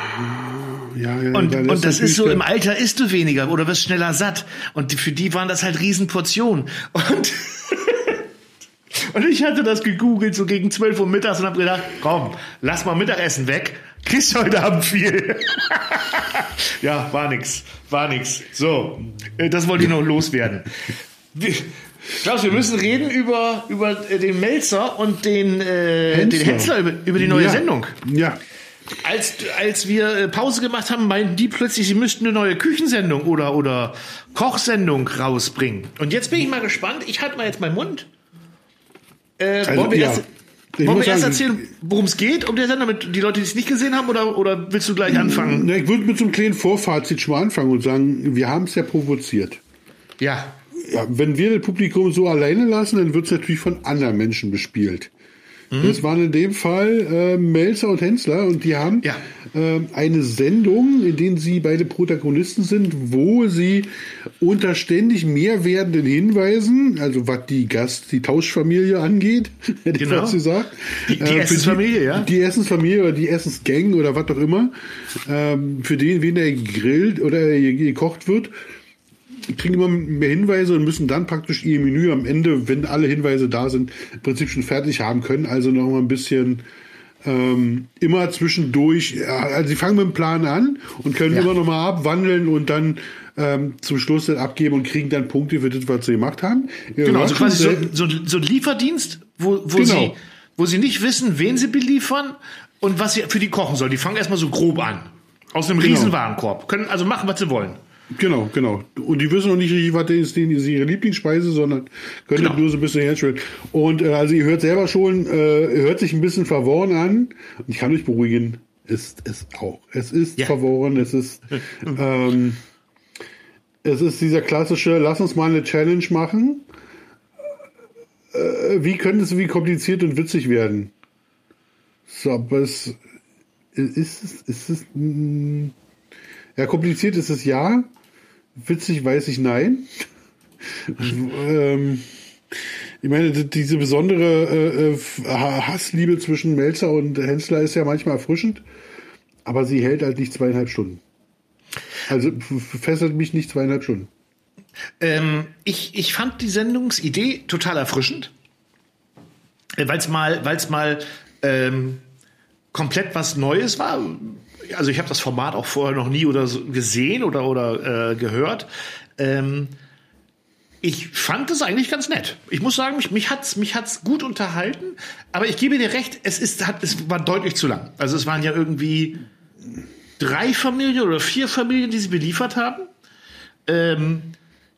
ja, ja, und, und das ist so, im Alter isst du weniger oder wirst schneller satt. Und für die waren das halt Riesenportionen. Und, und ich hatte das gegoogelt so gegen 12 Uhr mittags und habe gedacht, komm, lass mal Mittagessen weg. Kriegst heute Abend viel. ja, war nix. War nix. So, äh, das wollte ich noch loswerden. Klaus, wir müssen reden über, über äh, den Melzer und den, äh, Hensler. den Hensler, über, über die neue ja. Sendung. Ja. Als, als wir äh, Pause gemacht haben, meinten die plötzlich, sie müssten eine neue Küchensendung oder, oder Kochsendung rausbringen. Und jetzt bin ich mal gespannt. Ich halte mal jetzt meinen Mund. Äh, also, wollen wir ja. erst, wollen wir erst erzählen, worum es geht, um der Sender, damit die Leute, die es nicht gesehen haben, oder, oder willst du gleich anfangen? Na, ich würde mit so einem kleinen Vorfazit schon mal anfangen und sagen, wir haben es ja provoziert. Ja ja, wenn wir das Publikum so alleine lassen, dann wird es natürlich von anderen Menschen bespielt. Mhm. Das waren in dem Fall äh, Melzer und Hensler und die haben ja. äh, eine Sendung, in der sie beide Protagonisten sind, wo sie unter ständig mehr werdenden Hinweisen, also was die Gast, die Tauschfamilie angeht, hätte genau. ich fast gesagt. Die, die äh, Essensfamilie, ja? Die Essensfamilie oder die Essensgang oder was auch immer, ähm, für den, wen er gegrillt oder gekocht wird, kriegen immer mehr Hinweise und müssen dann praktisch ihr Menü am Ende, wenn alle Hinweise da sind, im Prinzip schon fertig haben können. Also noch mal ein bisschen ähm, immer zwischendurch, also sie fangen mit dem Plan an und können ja. immer noch mal abwandeln und dann ähm, zum Schluss dann abgeben und kriegen dann Punkte für das, was sie gemacht haben. Ja, genau, also quasi so, so, so, ein Lieferdienst, wo, wo, genau. sie, wo sie nicht wissen, wen sie beliefern und was sie für die kochen sollen. Die fangen erstmal so grob an. Aus einem genau. riesen Warenkorb. Können also machen, was sie wollen. Genau, genau. Und die wissen noch nicht richtig, was ist, denn ist ihre Lieblingsspeise, sondern können genau. nur so ein bisschen herstellen. Und äh, also ihr hört selber schon, äh, hört sich ein bisschen verworren an. Und ich kann euch beruhigen, ist es auch. Es ist ja. verworren, es ist ähm, es ist dieser klassische, lass uns mal eine Challenge machen. äh, wie könnte es wie kompliziert und witzig werden? So, aber es ist es, ist es, ja, kompliziert ist es ja. Witzig weiß ich nein. ähm, ich meine, diese besondere äh, äh Hassliebe zwischen Melzer und Hensler ist ja manchmal erfrischend, aber sie hält halt nicht zweieinhalb Stunden. Also fesselt mich nicht zweieinhalb Stunden. Ähm, ich, ich fand die Sendungsidee total erfrischend, äh, weil es mal, weil's mal ähm, komplett was Neues war. Also ich habe das Format auch vorher noch nie oder so gesehen oder oder äh, gehört. Ähm, ich fand es eigentlich ganz nett. Ich muss sagen, mich, mich hat's mich hat's gut unterhalten. Aber ich gebe dir recht, es ist hat es war deutlich zu lang. Also es waren ja irgendwie drei Familien oder vier Familien, die sie beliefert haben. Ähm,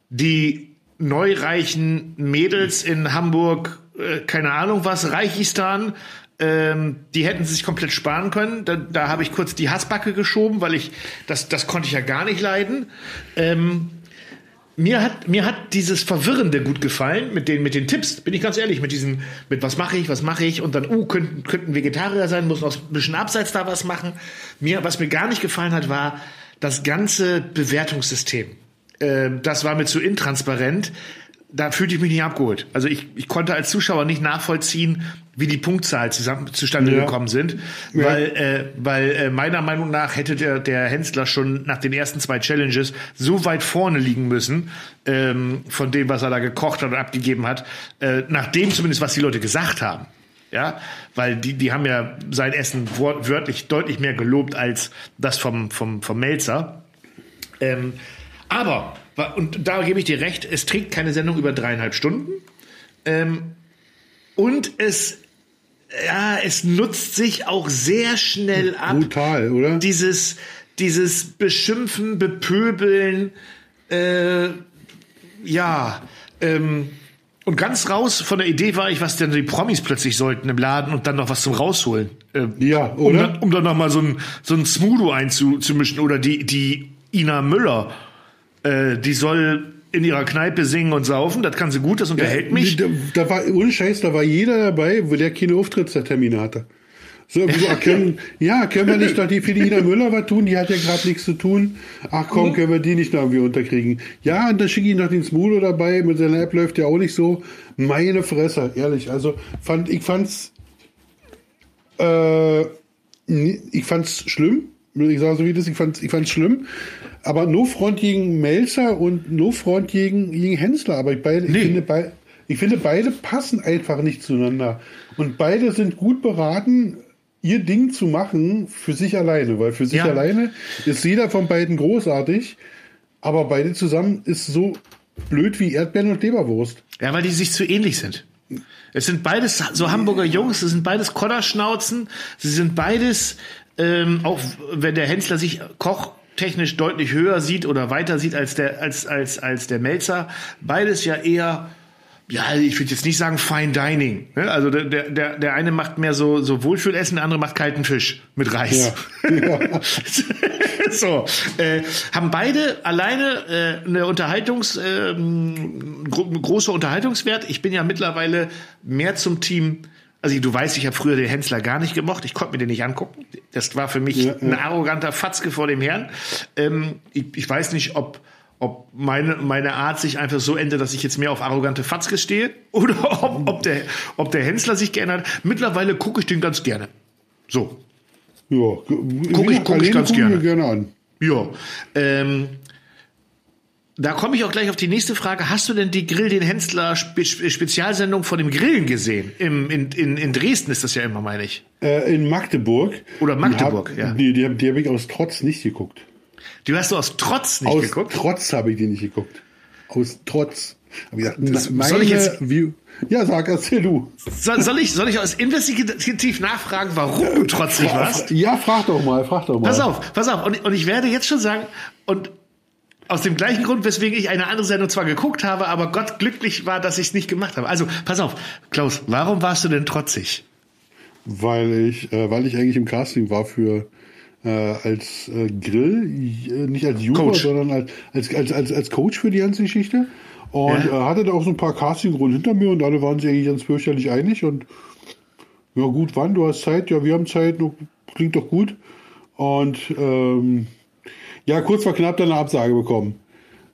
die neureichen Mädels in Hamburg, äh, keine Ahnung was, Reichistan, ähm, die hätten sie sich komplett sparen können. Da, da habe ich kurz die Hassbacke geschoben, weil ich das, das konnte ich ja gar nicht leiden. Ähm, mir hat mir hat dieses Verwirrende gut gefallen mit den mit den Tipps. Bin ich ganz ehrlich mit diesen mit was mache ich, was mache ich und dann uh könnten könnten Vegetarier sein, muss noch ein bisschen abseits da was machen. Mir was mir gar nicht gefallen hat war das ganze Bewertungssystem. Äh, das war mir zu intransparent da fühlte ich mich nicht abgeholt. Also ich, ich konnte als Zuschauer nicht nachvollziehen, wie die Punktzahl zusammen, zustande ja. gekommen sind, ja. weil, äh, weil äh, meiner Meinung nach hätte der, der Hensler schon nach den ersten zwei Challenges so weit vorne liegen müssen, ähm, von dem, was er da gekocht hat und abgegeben hat, äh, nach dem zumindest, was die Leute gesagt haben. Ja, weil die, die haben ja sein Essen wörtlich deutlich mehr gelobt als das vom, vom, vom Melzer. Ähm, aber und da gebe ich dir recht, es trägt keine Sendung über dreieinhalb Stunden. Ähm, und es, ja, es nutzt sich auch sehr schnell ab. Brutal, oder? Dieses, dieses Beschimpfen, Bepöbeln, äh, ja, ähm, und ganz raus von der Idee war ich, was denn die Promis plötzlich sollten im Laden und dann noch was zum Rausholen. Äh, ja, oder? Um dann, um dann noch mal so ein, so ein Smudo einzumischen oder die, die Ina Müller äh, die soll in ihrer Kneipe singen und saufen, das kann sie gut, das unterhält ja, mich. Da, da, war, ohne Scheiß, da war jeder dabei, wo der keine Auftrittstermine hatte. So, so können, ja, können wir nicht noch die für die Ina Müller was tun? Die hat ja gerade nichts zu tun. Ach komm, mhm. können wir die nicht noch irgendwie unterkriegen? Ja, und dann schicke ich noch den Smudo dabei. Mit seiner App läuft ja auch nicht so. Meine Fresse, ehrlich. Also, fand, ich fand's, äh, ich fand's schlimm. Ich sage so wie das, ich fand's, ich fand's schlimm. Aber nur Front gegen Melzer und nur Front gegen, gegen Hensler. Aber ich, beide, nee. ich, finde, be ich finde, beide passen einfach nicht zueinander. Und beide sind gut beraten, ihr Ding zu machen für sich alleine. Weil für sich ja. alleine ist jeder von beiden großartig. Aber beide zusammen ist so blöd wie Erdbeeren und Leberwurst. Ja, weil die sich zu ähnlich sind. Es sind beides so Hamburger Jungs, es sind beides Kodderschnauzen, sie sind beides, ähm, auch wenn der Hensler sich Koch technisch deutlich höher sieht oder weiter sieht als der, als, als, als der Melzer. Beides ja eher, ja, ich würde jetzt nicht sagen Fine Dining. Ne? Also der, der, der eine macht mehr so, so Wohlfühlessen, der andere macht kalten Fisch mit Reis. Ja. ja. so, äh, haben beide alleine äh, eine Unterhaltungs, äh, gro große Unterhaltungswert. Ich bin ja mittlerweile mehr zum Team also du weißt, ich habe früher den Hensler gar nicht gemocht. Ich konnte mir den nicht angucken. Das war für mich ja, ja. ein arroganter Fatzke vor dem Herrn. Ähm, ich, ich, weiß nicht, ob, ob meine, meine Art sich einfach so ändert, dass ich jetzt mehr auf arrogante Fatzke stehe oder ob, ob, der, ob der Hensler sich geändert hat. Mittlerweile gucke ich den ganz gerne. So. Ja, gucke ich, guck ich ganz gerne. gerne an. Ja. Ähm, da komme ich auch gleich auf die nächste Frage. Hast du denn die Grill den Hensler Spe Spezialsendung von dem Grillen gesehen? Im, in, in, in Dresden ist das ja immer, meine ich. Äh, in Magdeburg. Oder Magdeburg, hab, ja. Die, die, die habe ich aus Trotz nicht geguckt. Die hast du aus Trotz nicht aus geguckt? Aus Trotz habe ich die nicht geguckt. Aus Trotz. Hab ich gesagt, das, meine, soll ich jetzt, wie, ja, sag, erzähl du. Soll, soll, ich, soll ich aus investigativ nachfragen, warum du trotzig warst? Ja, frag doch mal, frag doch mal. Pass auf, pass auf. Und, und ich werde jetzt schon sagen, und aus dem gleichen Grund, weswegen ich eine andere Sendung zwar geguckt habe, aber Gott glücklich war, dass ich es nicht gemacht habe. Also, pass auf, Klaus, warum warst du denn trotzig? Weil ich, äh, weil ich eigentlich im Casting war für äh, als äh, Grill, äh, nicht als Juror, sondern als, als, als, als, als Coach für die ganze Geschichte. Und ja. hatte da auch so ein paar Castingrunden hinter mir und alle waren sich eigentlich ganz fürchterlich einig. Und ja, gut, wann? Du hast Zeit? Ja, wir haben Zeit. Klingt doch gut. Und ähm, ja, kurz vor knapp dann eine Absage bekommen.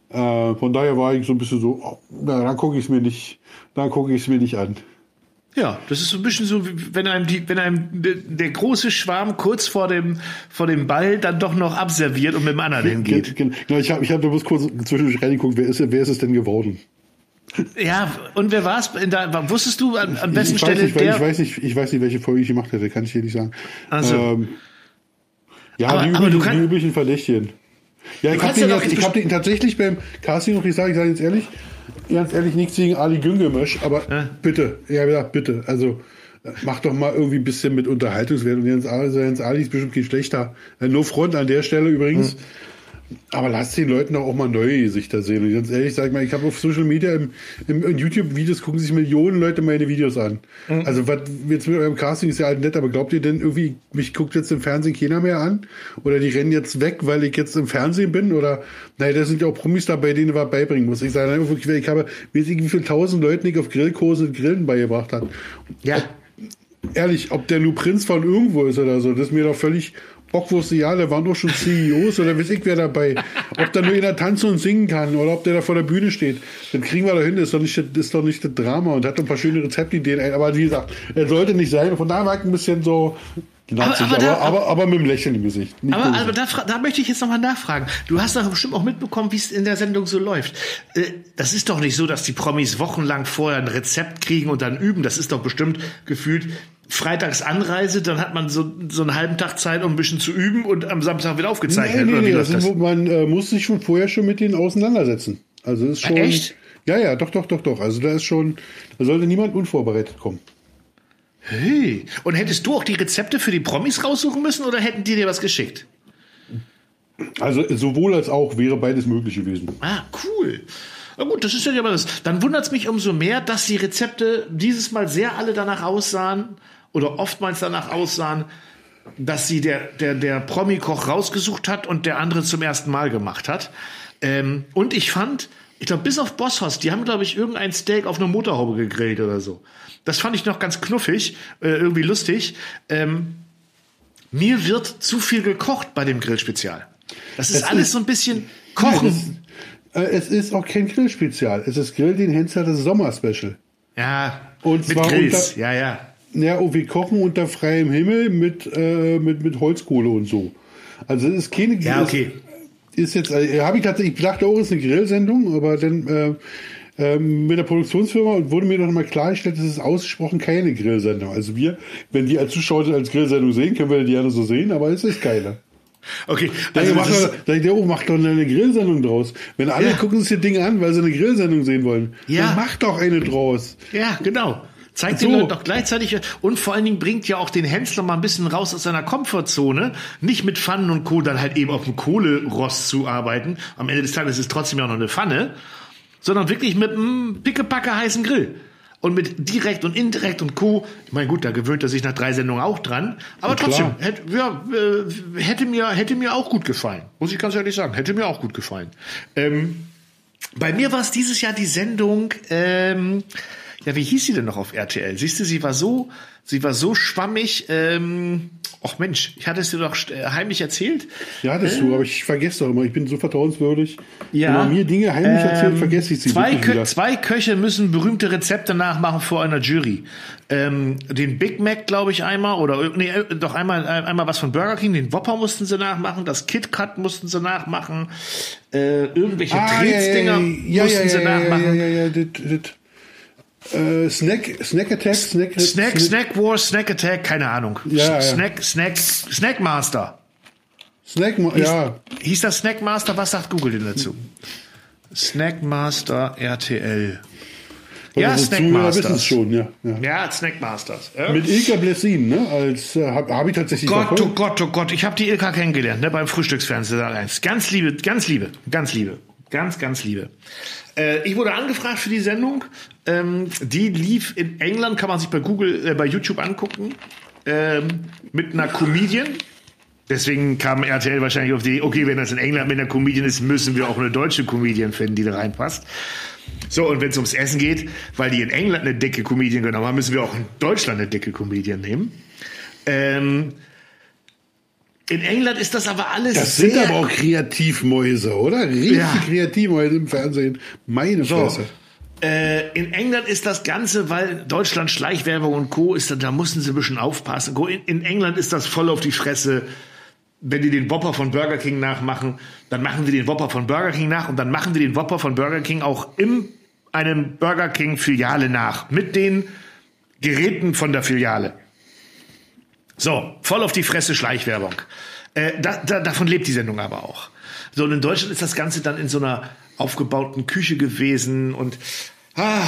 Äh, von daher war ich so ein bisschen so, oh, na, dann gucke ich es mir nicht, dann gucke ich es mir nicht an. Ja, das ist so ein bisschen so, wenn einem die, wenn einem der große Schwarm kurz vor dem vor dem Ball dann doch noch abserviert und mit dem anderen hingeht. Genau, ich habe ich hab da bloß kurz zwischendurch reingeguckt, wer ist wer ist es denn geworden? Ja, und wer war es? Wusstest du an, an wessen Stelle nicht, der? Ich weiß nicht, ich weiß nicht, welche Folge ich gemacht hätte, kann ich dir nicht sagen. Also. Ähm, ja, aber, die, üblichen, aber kann, die üblichen Verdächtigen. Ja, ich habe den, ja ich hab den tatsächlich beim Casting noch gesagt, ich sage jetzt ehrlich, ganz ehrlich nichts gegen Ali Güngemesch, aber ja. bitte, ja gesagt, bitte, also mach doch mal irgendwie ein bisschen mit Unterhaltungswert und Jens Ali, Jens Ali ist bestimmt kein schlechter. No Front an der Stelle übrigens. Mhm. Aber lass den Leuten auch mal neue Gesichter sehen. Und ganz ehrlich, sag mal, ich habe auf Social Media, im, im, in YouTube-Videos gucken sich Millionen Leute meine Videos an. Mhm. Also, was jetzt mit eurem Casting ist ja halt nett, aber glaubt ihr denn irgendwie, mich guckt jetzt im Fernsehen keiner mehr an? Oder die rennen jetzt weg, weil ich jetzt im Fernsehen bin? Oder, naja, da sind ja auch Promis dabei, denen ich was beibringen muss. Ich sage wirklich, ich habe, weiß ich, wie viele tausend Leuten ich auf Grillkurse und Grillen beigebracht habe. Ja. Ob, ehrlich, ob der nur Prinz von irgendwo ist oder so, das ist mir doch völlig Bockwurst, ja, da waren doch schon CEOs oder weiß ich wer dabei. Ob da nur einer tanzen und singen kann oder ob der da vor der Bühne steht, dann kriegen wir da hin. Ist doch nicht, ist doch nicht das Drama und hat ein paar schöne Rezeptideen. Aber wie gesagt, er sollte nicht sein. Von daher war ich ein bisschen so, aber, aber, da, aber, aber, mit dem Lächeln im Gesicht. aber, aber da, da, möchte ich jetzt nochmal nachfragen. Du hast doch bestimmt auch mitbekommen, wie es in der Sendung so läuft. Äh, das ist doch nicht so, dass die Promis wochenlang vorher ein Rezept kriegen und dann üben. Das ist doch bestimmt gefühlt freitags Anreise, dann hat man so, so einen halben Tag Zeit, um ein bisschen zu üben und am Samstag wieder aufgezeichnet. Nee, nee, nee, das? Ist, man äh, muss sich schon vorher schon mit denen auseinandersetzen. Also ist schon. Echt? Ja, ja, doch, doch, doch, doch. Also da ist schon, da sollte niemand unvorbereitet kommen. Hey, und hättest du auch die Rezepte für die Promis raussuchen müssen oder hätten die dir was geschickt? Also sowohl als auch wäre beides möglich gewesen. Ah, cool. Na gut, das ist ja aber das. Dann wundert es mich umso mehr, dass die Rezepte dieses Mal sehr alle danach aussahen oder oftmals danach aussahen, dass sie der, der, der Promi-Koch rausgesucht hat und der andere zum ersten Mal gemacht hat. Ähm, und ich fand, ich glaube, bis auf Bosshaus, die haben, glaube ich, irgendein Steak auf einer Motorhaube gegrillt oder so. Das fand ich noch ganz knuffig, äh, irgendwie lustig. Ähm, mir wird zu viel gekocht bei dem Grillspezial. Das ist es alles ist, so ein bisschen Kochen. Äh, es ist auch kein Grillspezial. Es ist Grill den Hensler das Sommer-Special. Ja, und mit Grills. Unter, ja, ja. Ja, und wir kochen unter freiem Himmel mit, äh, mit, mit Holzkohle und so. Also es ist keine Ja, okay. Ist jetzt, äh, habe ich tatsächlich, ich dachte auch, es ist eine Grillsendung, aber dann äh, äh, mit der Produktionsfirma wurde mir noch mal klargestellt, es ist ausgesprochen keine Grillsendung. Also wir, wenn die als Zuschauer als Grillsendung sehen, können wir die gerne so sehen, aber es ist keine. Okay, also macht doch, sag ich oh, mach doch eine Grillsendung draus. Wenn alle ja. gucken sich die Dinge an, weil sie eine Grillsendung sehen wollen, ja. dann mach doch eine draus. Ja, genau. Zeigt so. den Leuten doch gleichzeitig und vor allen Dingen bringt ja auch den Hensler mal ein bisschen raus aus seiner Komfortzone. Nicht mit Pfannen und Co. dann halt eben auf dem Kohlerost zu arbeiten. Am Ende des Tages ist es trotzdem ja noch eine Pfanne. Sondern wirklich mit einem pickepacke heißen Grill und mit direkt und indirekt und Co. Ich meine, gut, da gewöhnt er sich nach drei Sendungen auch dran. Aber trotzdem, hätte, ja, äh, hätte, mir, hätte mir auch gut gefallen. Muss ich ganz ehrlich sagen. Hätte mir auch gut gefallen. Ähm, bei mir war es dieses Jahr die Sendung, ähm, ja, wie hieß sie denn noch auf RTL? Siehst du, sie war so, sie war so schwammig, ähm, ach Mensch, ich hatte es dir doch äh, heimlich erzählt. Ja, das äh, du, aber ich vergesse doch immer, ich bin so vertrauenswürdig. Ja. Wenn man mir Dinge heimlich ähm, erzählt, vergesse ich sie zwei, Kö zwei Köche müssen berühmte Rezepte nachmachen vor einer Jury. Ähm, den Big Mac, glaube ich, einmal, oder nee, äh, doch einmal, einmal was von Burger King, den Whopper mussten sie nachmachen, das Kit Kat mussten sie nachmachen, äh, irgendwelche ah, Tretstinger ja, ja, mussten sie nachmachen. Ja, ja, ja, ja, das, das. Äh, Snack, Snack Attack, Snack, Snack, Snack Wars, Snack Attack, keine Ahnung. Ja, Snack, ja. Snack, Snack Master. Snack, ja. Hieß das Snack Master? Was sagt Google denn dazu? Snack Master RTL. Ja, Snackmasters. schon, ja. Ja, ja Snackmasters. Ja. Mit Ilka Blessin, ne? Als äh, habe hab ich tatsächlich. Gott, verfolgt. oh Gott, oh Gott, ich habe die Ilka kennengelernt, ne? Beim Frühstücksfernsehen Ganz liebe, ganz liebe, ganz liebe, ganz, ganz liebe. Äh, ich wurde angefragt für die Sendung. Ähm, die lief in England, kann man sich bei Google, äh, bei YouTube angucken. Ähm, mit einer Comedian. Deswegen kam RTL wahrscheinlich auf die, okay, wenn das in England mit einer Comedian ist, müssen wir auch eine deutsche Comedian finden, die da reinpasst. So, und wenn es ums Essen geht, weil die in England eine dicke Comedian genommen haben, müssen wir auch in Deutschland eine dicke Comedian nehmen. Ähm, in England ist das aber alles. Das sind aber auch Kreativmäuse, oder? Richtig ja. Kreativmäuse im Fernsehen. Meine Fresse. So. Äh, in England ist das Ganze, weil Deutschland Schleichwerbung und Co. ist, da mussten sie ein bisschen aufpassen. In, in England ist das voll auf die Fresse wenn die den Whopper von Burger King nachmachen, dann machen die den Whopper von Burger King nach und dann machen die den Whopper von Burger King auch in einem Burger King Filiale nach mit den Geräten von der Filiale. So, voll auf die Fresse Schleichwerbung. Äh, da, da, davon lebt die Sendung aber auch. So, und in Deutschland ist das Ganze dann in so einer aufgebauten Küche gewesen und ah,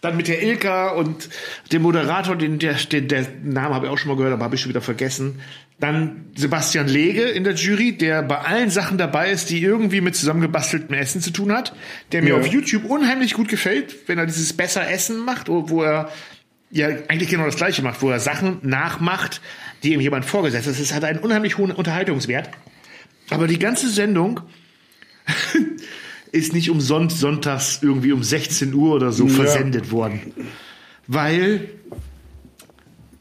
dann mit der Ilka und dem Moderator, den, der, den, der Name habe ich auch schon mal gehört, aber habe ich schon wieder vergessen. Dann Sebastian Lege in der Jury, der bei allen Sachen dabei ist, die irgendwie mit zusammengebasteltem Essen zu tun hat, der mir ja. auf YouTube unheimlich gut gefällt, wenn er dieses besser Essen macht, wo er ja eigentlich genau das gleiche macht, wo er Sachen nachmacht, die ihm jemand vorgesetzt hat. Das hat einen unheimlich hohen Unterhaltungswert. Aber die ganze Sendung ist nicht umsonst sonntags irgendwie um 16 Uhr oder so ja. versendet worden. Weil,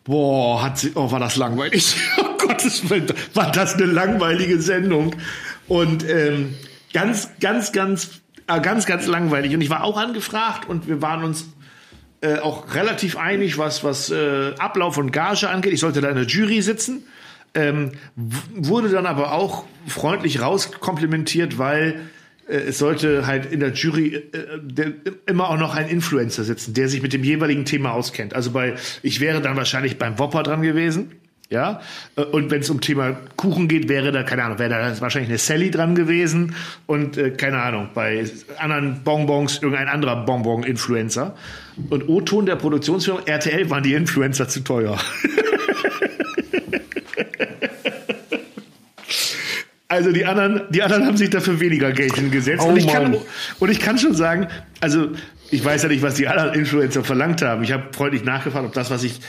boah, hat sie, oh, war das langweilig. Oh Gottes Willen, war das eine langweilige Sendung. Und ähm, ganz, ganz, ganz, äh, ganz, ganz langweilig. Und ich war auch angefragt und wir waren uns äh, auch relativ einig, was, was äh, Ablauf und Gage angeht. Ich sollte da in der Jury sitzen. Ähm, wurde dann aber auch freundlich rauskomplimentiert, weil äh, es sollte halt in der Jury äh, der, immer auch noch ein Influencer sitzen, der sich mit dem jeweiligen Thema auskennt. Also bei, ich wäre dann wahrscheinlich beim Wopper dran gewesen. Ja, äh, und wenn es um Thema Kuchen geht, wäre da, keine Ahnung, wäre da wahrscheinlich eine Sally dran gewesen und äh, keine Ahnung, bei anderen Bonbons irgendein anderer Bonbon-Influencer. Und O-Ton der Produktionsfirma RTL waren die Influencer zu teuer. Also die anderen, die anderen haben sich dafür weniger Geld hingesetzt. Oh, und, ich kann, und ich kann schon sagen, also ich weiß ja nicht, was die anderen Influencer verlangt haben. Ich habe freundlich nachgefragt, ob das, was ich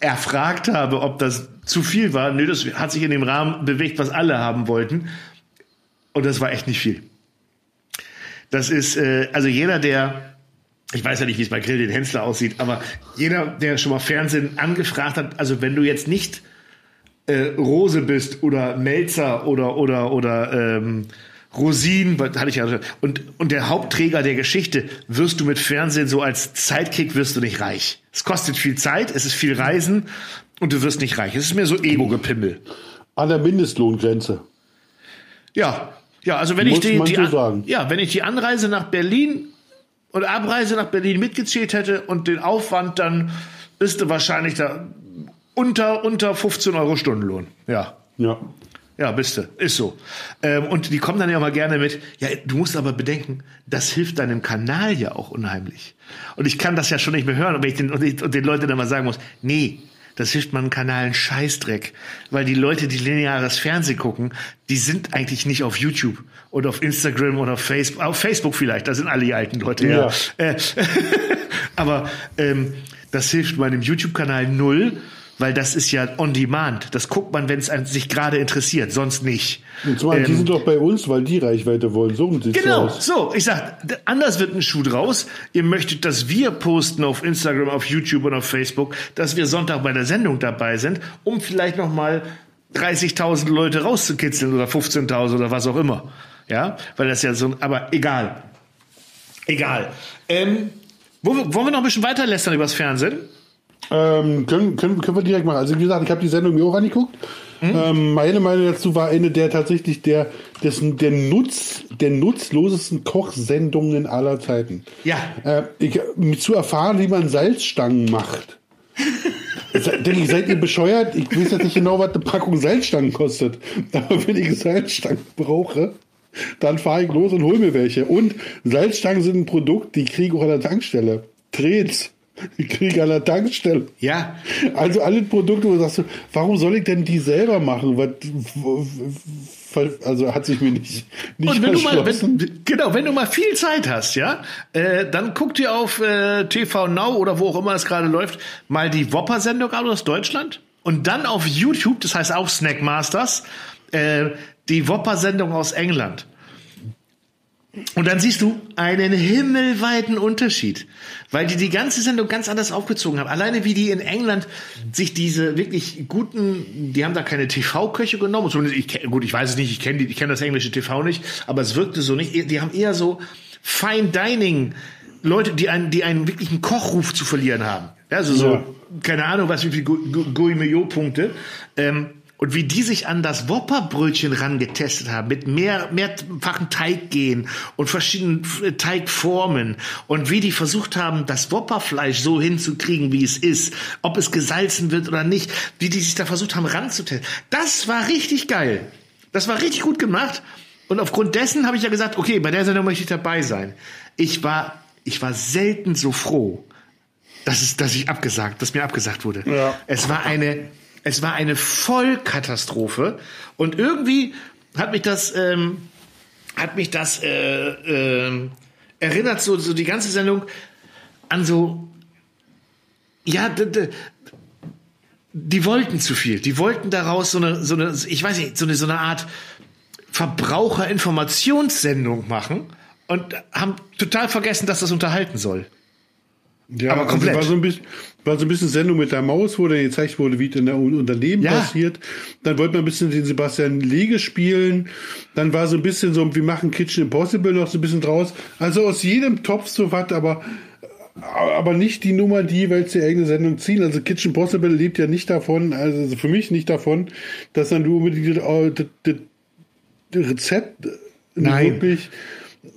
erfragt habe, ob das zu viel war. Nö, das hat sich in dem Rahmen bewegt, was alle haben wollten. Und das war echt nicht viel. Das ist, äh, also jeder, der, ich weiß ja nicht, wie es bei Grill den Hensler aussieht, aber jeder, der schon mal Fernsehen angefragt hat, also wenn du jetzt nicht äh, Rose bist oder Melzer oder oder oder ähm, Rosin, hatte ich ja und und der Hauptträger der Geschichte wirst du mit Fernsehen so als Zeitkick wirst du nicht reich. Es kostet viel Zeit, es ist viel Reisen und du wirst nicht reich. Es ist mir so Ego-Gepimmel. An der Mindestlohngrenze. Ja, ja, also wenn Muss ich die, die so ja, wenn ich die Anreise nach Berlin und Abreise nach Berlin mitgezählt hätte und den Aufwand, dann bist du wahrscheinlich da unter, unter 15 Euro Stundenlohn. Ja. Ja. Ja, bist du. Ist so. Ähm, und die kommen dann ja mal gerne mit, ja, du musst aber bedenken, das hilft deinem Kanal ja auch unheimlich. Und ich kann das ja schon nicht mehr hören, wenn ich den, und, ich, und den Leuten dann mal sagen muss, nee, das hilft meinem Kanal einen Scheißdreck. Weil die Leute, die lineares Fernsehen gucken, die sind eigentlich nicht auf YouTube oder auf Instagram oder auf Facebook, auf Facebook vielleicht, da sind alle die alten Leute, ja. ja. Äh, aber ähm, das hilft meinem YouTube-Kanal null weil das ist ja on demand. Das guckt man, wenn es sich gerade interessiert, sonst nicht. Und zwar, ähm, die sind doch bei uns, weil die Reichweite wollen. So Genau, aus. so. Ich sag, anders wird ein Schuh draus. Ihr möchtet, dass wir posten auf Instagram, auf YouTube und auf Facebook, dass wir Sonntag bei der Sendung dabei sind, um vielleicht noch mal 30.000 Leute rauszukitzeln oder 15.000 oder was auch immer. Ja, weil das ja so, aber egal. Egal. Ähm, wollen wir noch ein bisschen weiter lästern übers Fernsehen? Ähm, können, können, können wir direkt machen. Also wie gesagt, ich habe die Sendung mir auch angeguckt. Mhm. Ähm, meine Meinung dazu war eine der tatsächlich der, dessen, der, Nutz, der nutzlosesten Kochsendungen aller Zeiten. Ja. Äh, ich, zu erfahren, wie man Salzstangen macht. Denke ich, seid ihr bescheuert? Ich weiß jetzt nicht genau, was eine Packung Salzstangen kostet. Aber wenn ich Salzstangen brauche, dann fahre ich los und hole mir welche. Und Salzstangen sind ein Produkt, die kriege ich auch an der Tankstelle. Dreht's. Krieg an der Tankstelle. Ja. Also alle Produkte, wo du sagst, warum soll ich denn die selber machen? Was, also hat sich mir nicht, nicht Und wenn du mal, wenn, genau, wenn du mal viel Zeit hast, ja, äh, dann guck dir auf äh, TV Now oder wo auch immer es gerade läuft, mal die Whopper-Sendung aus Deutschland. Und dann auf YouTube, das heißt auch Snackmasters, äh, die Whopper-Sendung aus England. Und dann siehst du einen himmelweiten Unterschied, weil die die ganze Sendung ganz anders aufgezogen haben. Alleine wie die in England sich diese wirklich guten, die haben da keine TV-Köche genommen. Ich, gut, ich weiß es nicht, ich kenne ich kenne das englische TV nicht, aber es wirkte so nicht. Die haben eher so Fine Dining Leute, die einen, die einen wirklichen Kochruf zu verlieren haben. Also so, ja. keine Ahnung, was wie viele Gourmet-Punkte. Ähm, und wie die sich an das Whopperbrötchen rangetestet haben, mit mehr, mehrfachen Teiggehen und verschiedenen Teigformen und wie die versucht haben, das Whopperfleisch so hinzukriegen, wie es ist, ob es gesalzen wird oder nicht, wie die sich da versucht haben ranzutesten. Das war richtig geil. Das war richtig gut gemacht. Und aufgrund dessen habe ich ja gesagt, okay, bei der Sendung möchte ich dabei sein. Ich war, ich war selten so froh, dass es, dass ich abgesagt, dass mir abgesagt wurde. Ja. Es war eine es war eine Vollkatastrophe und irgendwie hat mich das, ähm, hat mich das äh, äh, erinnert so, so die ganze Sendung an so, ja, die wollten zu viel. Die wollten daraus so eine, so eine, ich weiß nicht, so eine, so eine Art Verbraucherinformationssendung machen und haben total vergessen, dass das unterhalten soll. Ja, aber komplett. Also war, so ein bisschen, war so ein bisschen Sendung mit der Maus, wo dann gezeigt wurde, wie es in der Unternehmen ja. passiert. Dann wollte man ein bisschen den Sebastian Lege spielen. Dann war so ein bisschen so, wir machen Kitchen Impossible noch so ein bisschen draus. Also aus jedem Topf so was, aber aber nicht die Nummer, die jeweils die eigene Sendung ziehen. Also Kitchen Impossible lebt ja nicht davon, also für mich nicht davon, dass dann du unbedingt das, das, das Rezept Nein. wirklich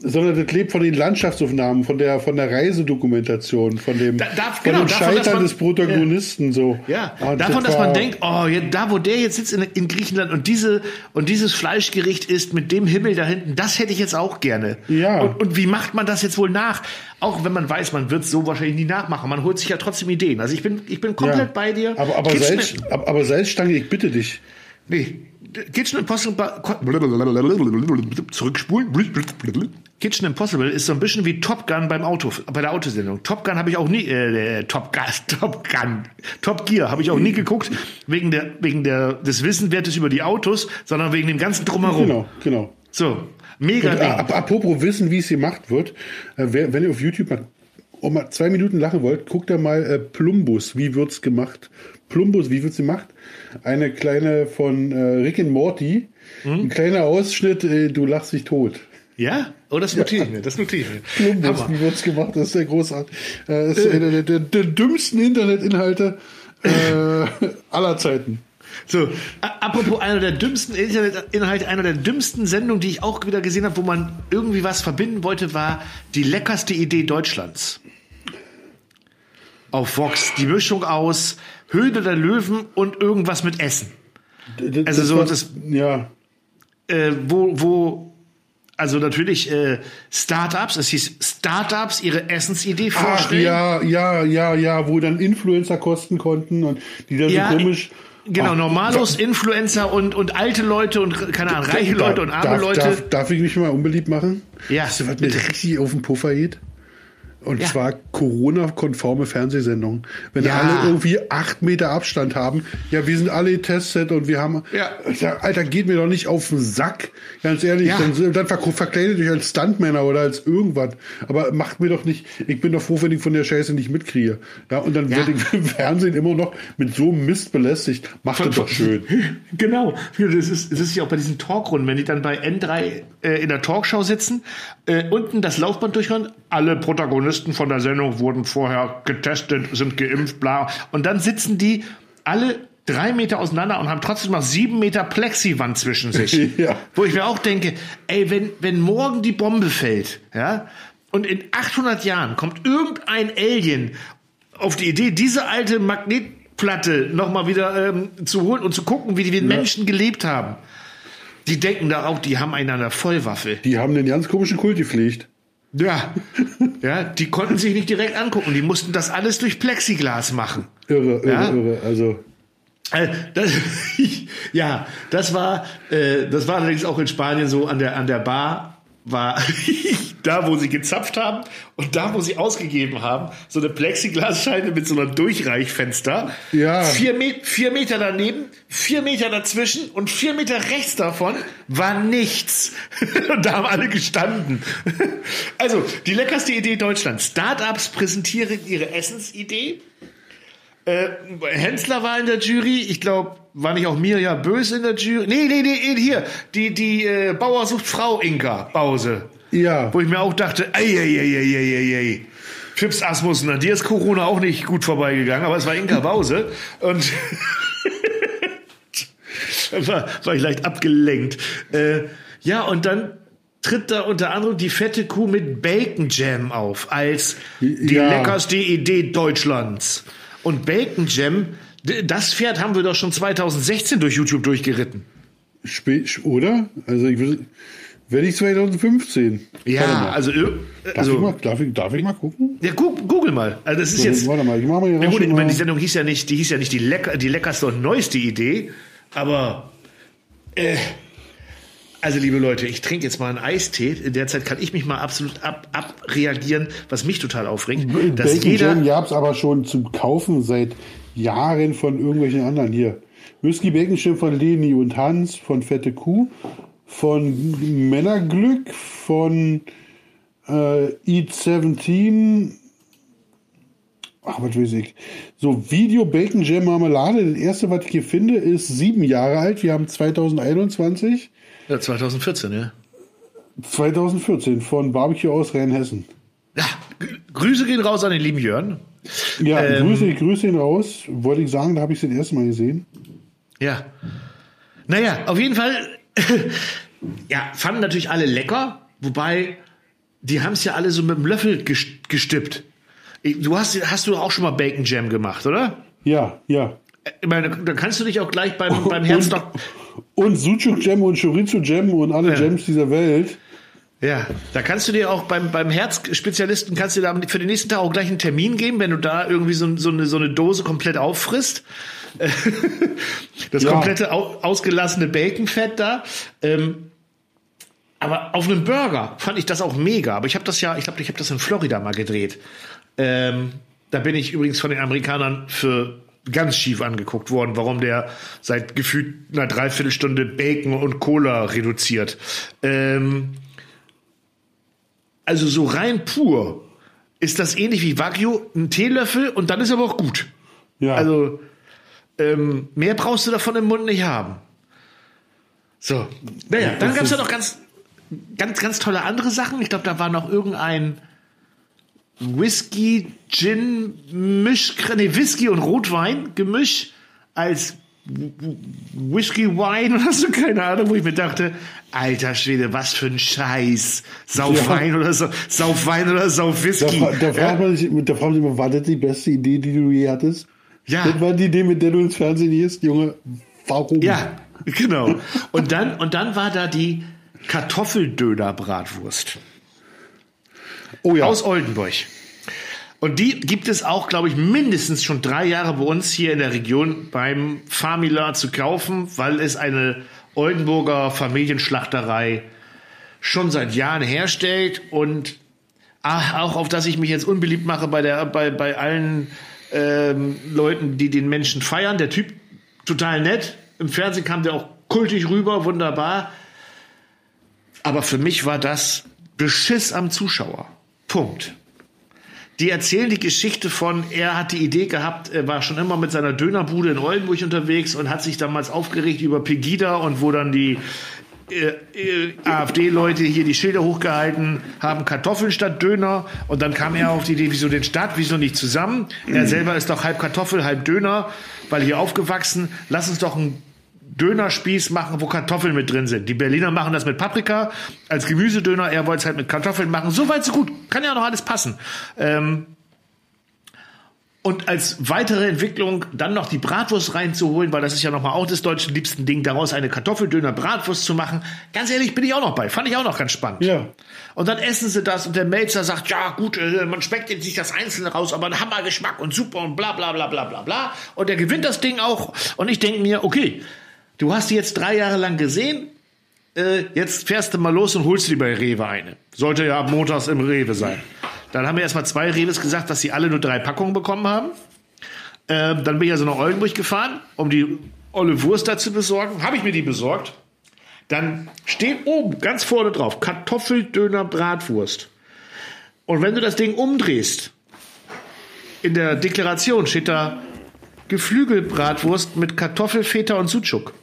sondern das lebt von den Landschaftsaufnahmen, von der, von der Reisedokumentation, von dem, da, da, von genau, dem davon, Scheitern man, des Protagonisten, ja. so. Ja, und davon, das dass man denkt, oh, ja, da, wo der jetzt sitzt in, in, Griechenland und diese, und dieses Fleischgericht ist mit dem Himmel da hinten, das hätte ich jetzt auch gerne. Ja. Und, und wie macht man das jetzt wohl nach? Auch wenn man weiß, man wird es so wahrscheinlich nie nachmachen. Man holt sich ja trotzdem Ideen. Also ich bin, ich bin komplett ja. bei dir. Aber, aber, Salz, aber, aber Salzstange, ich bitte dich. Nee, Kitchen Impossible zurückspulen. Kitchen Impossible ist so ein bisschen wie Top Gun beim Auto bei der Autosendung. Top Gun habe ich auch nie äh, Top Gun Top Gun Top Gear habe ich auch nie geguckt wegen der wegen der des Wissenswertes über die Autos, sondern wegen dem ganzen drumherum. Genau, genau. So, mega Und, Ding. Apropos wissen, wie es gemacht wird, äh, wenn ihr auf YouTube mal, oh, mal zwei Minuten lachen wollt, guckt da mal äh, Plumbus, wie wird's gemacht? Plumbus, wie wird's gemacht? Eine kleine von äh, Rick and Morty. Hm? Ein kleiner Ausschnitt, äh, du lachst dich tot. Ja? Oh, das notiere ich mir, das notiere ich mir. Plumbus, wie wird's gemacht? Das ist sehr großartig. Äh, ist einer der, der, der dümmsten Internetinhalte äh, aller Zeiten. So, apropos einer der dümmsten Internetinhalte, einer der dümmsten Sendungen, die ich auch wieder gesehen habe, wo man irgendwie was verbinden wollte, war die leckerste Idee Deutschlands. Auf Vox. Die Mischung aus Höhle der Löwen und irgendwas mit Essen. Das, also so das, ja. Äh, wo, wo, also natürlich äh, Startups, es hieß Startups ihre Essensidee vorstellen. Ach, ja, ja, ja, ja, wo dann Influencer kosten konnten und die dann ja, so komisch. Genau, Ach, Normalos, Influencer und, und alte Leute und keine Ahnung, reiche Leute und arme darf, Leute. Darf, darf ich mich mal unbeliebt machen? Ja. Du, was mir richtig auf den Puffer geht? Und ja. zwar Corona-konforme Fernsehsendungen. Wenn ja. alle irgendwie acht Meter Abstand haben, ja, wir sind alle getestet und wir haben, ja. Alter, geht mir doch nicht auf den Sack, ganz ehrlich. Ja. Dann, dann verkleidet euch als Stuntmänner oder als irgendwas. Aber macht mir doch nicht, ich bin doch froh, wenn ich von der Scheiße nicht mitkriege. Ja, und dann ja. werde ich im Fernsehen immer noch mit so einem Mist belästigt. Macht das doch schön. Genau. Das ist, das ist ja auch bei diesen Talkrunden, wenn die dann bei N3 äh, in der Talkshow sitzen, äh, unten das Laufband durchhören, alle Protagonisten von der Sendung wurden vorher getestet, sind geimpft, bla. Und dann sitzen die alle drei Meter auseinander und haben trotzdem noch sieben Meter Plexiwand zwischen sich. ja. Wo ich mir auch denke, ey, wenn, wenn morgen die Bombe fällt, ja, und in 800 Jahren kommt irgendein Alien auf die Idee, diese alte Magnetplatte nochmal wieder ähm, zu holen und zu gucken, wie die ja. Menschen gelebt haben. Die denken da auch, die haben einen an der Vollwaffe. Die haben den ganz komischen Kult gepflegt. Ja, ja, die konnten sich nicht direkt angucken. Die mussten das alles durch Plexiglas machen. Irre, irre, ja? irre. Also. Äh, das, ja, das war, äh, das war allerdings auch in Spanien so an der, an der Bar war, da, wo sie gezapft haben und da, wo sie ausgegeben haben, so eine Plexiglasscheibe mit so einem Durchreichfenster. Ja. Vier, Me vier Meter daneben, vier Meter dazwischen und vier Meter rechts davon war nichts. und da haben alle gestanden. also, die leckerste Idee Deutschlands. Startups präsentieren ihre Essensidee. Äh, Hensler war in der Jury. Ich glaube, war nicht auch Mirja Böse in der Jury? Nee, nee, nee, hier. Die, die äh, Bauer sucht Frau Inka Bause. Ja. Wo ich mir auch dachte, ey, ey, ey, ey, ey, ey, ey. Fips Asmussen, an dir ist Corona auch nicht gut vorbeigegangen, aber es war Inka Bause. Und war, war ich leicht abgelenkt. Äh, ja, und dann tritt da unter anderem die fette Kuh mit Bacon Jam auf als die Ja. leckerste Idee Deutschlands. Und Bacon Jam, das Pferd haben wir doch schon 2016 durch YouTube durchgeritten. Spät, oder? Also ich will, wenn ich 2015. Warte Ja, also, äh, Darf, ich also mal, darf, ich, darf ich mal gucken? ja, google mal. Also das ist jetzt, Warte mal, ich mache mal hier Ja gut, ich meine, die Sendung hieß ja nicht, die hieß ja nicht die, lecker, die leckerste und neueste Idee, aber äh, also liebe Leute, ich trinke jetzt mal einen Eistee. In der Zeit kann ich mich mal absolut ab, abreagieren, was mich total aufregt. Dass Bacon jeder, Jam gab's aber schon zum Kaufen seit Jahren von irgendwelchen anderen hier. Whisky Bacon Jam von Leni und Hans, von Fette Kuh, von Männerglück, von äh, Eat 17. Ach, was weiß ich. So, Video Bacon Jam Marmelade. Das erste, was ich hier finde, ist sieben Jahre alt. Wir haben 2021. ja, 2014, ja. 2014 von Barbecue aus Rheinhessen. Ja, Grüße gehen raus an den lieben Jörn. Ja, Ähm, Grüße, Grüße ihn raus. Wollte ich sagen, da habe ich es das erste Mal gesehen. Ja. Naja, auf jeden Fall, ja, fanden natürlich alle lecker, wobei die haben es ja alle so mit dem Löffel ges- gestippt. Du hast, hast du auch schon mal Bacon Jam gemacht, oder? Ja, ja. Ich meine, da kannst du dich auch gleich beim, beim Herzstock. Und Sucuk Jam und Chorizo Jam und alle Ja. Jams dieser Welt. Ja, da kannst du dir auch beim, beim Herzspezialisten kannst du da für den nächsten Tag auch gleich einen Termin geben, wenn du da irgendwie so, so, eine, so eine Dose komplett auffrisst. Das Ja. komplette au, ausgelassene Baconfett da. Ähm, aber auf einem Burger fand ich das auch mega. Aber ich habe das ja, ich glaube, ich habe das in Florida mal gedreht. Ähm, da bin ich übrigens von den Amerikanern für ganz schief angeguckt worden, warum der seit gefühlt einer Dreiviertelstunde Bacon und Cola reduziert. Ähm, also so rein pur ist das ähnlich wie Wagyu, ein Teelöffel und dann ist aber auch gut. Ja. Also ähm, mehr brauchst du davon im Mund nicht haben. So, naja, dann gab es ja noch ganz, ganz, ganz tolle andere Sachen. Ich glaube, da war noch irgendein Whisky, Gin, Misch, nee, Whisky und Rotwein Gemisch als Whisky Wine oder so, keine Ahnung, wo ich mir dachte, alter Schwede, was für ein Scheiß. Saufwein oder so, Saufwein oder Da, Saufwhisky. fra- da, ja, fragt man sich, da fragt man sich immer, war das die beste Idee, die du je hattest? Ja. Das war die Idee, mit der du ins Fernsehen gehst, Junge. Warum? ja, genau. Und dann, und dann war da die Kartoffeldöner-Bratwurst. Oh ja. aus Oldenburg. Und die gibt es auch, glaube ich, mindestens schon drei Jahre bei uns hier in der Region beim Famila zu kaufen, weil es eine Oldenburger Familienschlachterei schon seit Jahren herstellt und auch auf das ich mich jetzt unbeliebt mache bei, der, bei, bei allen ähm, Leuten, die den Menschen feiern. Der Typ total nett. Im Fernsehen kam der auch kultig rüber, wunderbar. Aber für mich war das Beschiss am Zuschauer. Punkt. Die erzählen die Geschichte von, er hat die Idee gehabt, er war schon immer mit seiner Dönerbude in Oldenburg unterwegs und hat sich damals aufgeregt über Pegida und wo dann die äh, äh, AfD-Leute hier die Schilder hochgehalten haben, Kartoffeln statt Döner. Und dann kam er auf die Idee, wieso den Stadt, wieso nicht zusammen? Er selber ist doch halb Kartoffel, halb Döner, weil hier aufgewachsen. Lass uns doch einen Dönerspieß machen, wo Kartoffeln mit drin sind. Die Berliner machen das mit Paprika als Gemüsedöner. Er wollte es halt mit Kartoffeln machen. So weit, so gut. Kann ja noch alles passen. Ähm, und als weitere Entwicklung dann noch die Bratwurst reinzuholen, weil das ist ja nochmal auch das deutschen liebsten Ding, daraus eine Kartoffeldöner-Bratwurst zu machen. Ganz ehrlich, bin ich auch noch bei. Fand ich auch noch ganz spannend. Ja. Und dann essen sie das und der Melzer sagt, ja gut, äh, man schmeckt jetzt nicht das Einzelne raus, aber ein Hammergeschmack und super und bla bla bla bla bla bla. Und er gewinnt das Ding auch. Und ich denke mir, okay, du hast die jetzt drei Jahre lang gesehen. äh, jetzt fährst du mal los und holst dir bei Rewe eine. Sollte ja montags im Rewe sein. Dann haben mir erstmal zwei Reves gesagt, dass sie alle nur drei Packungen bekommen haben. Ähm, dann bin ich also nach Oldenburg gefahren, um die olle Wurst da zu besorgen. Habe ich mir die besorgt. Dann steht oben ganz vorne drauf Kartoffeldöner Bratwurst. Und wenn du das Ding umdrehst, in der Deklaration steht da Geflügelbratwurst mit Kartoffelfeta und Sucuk.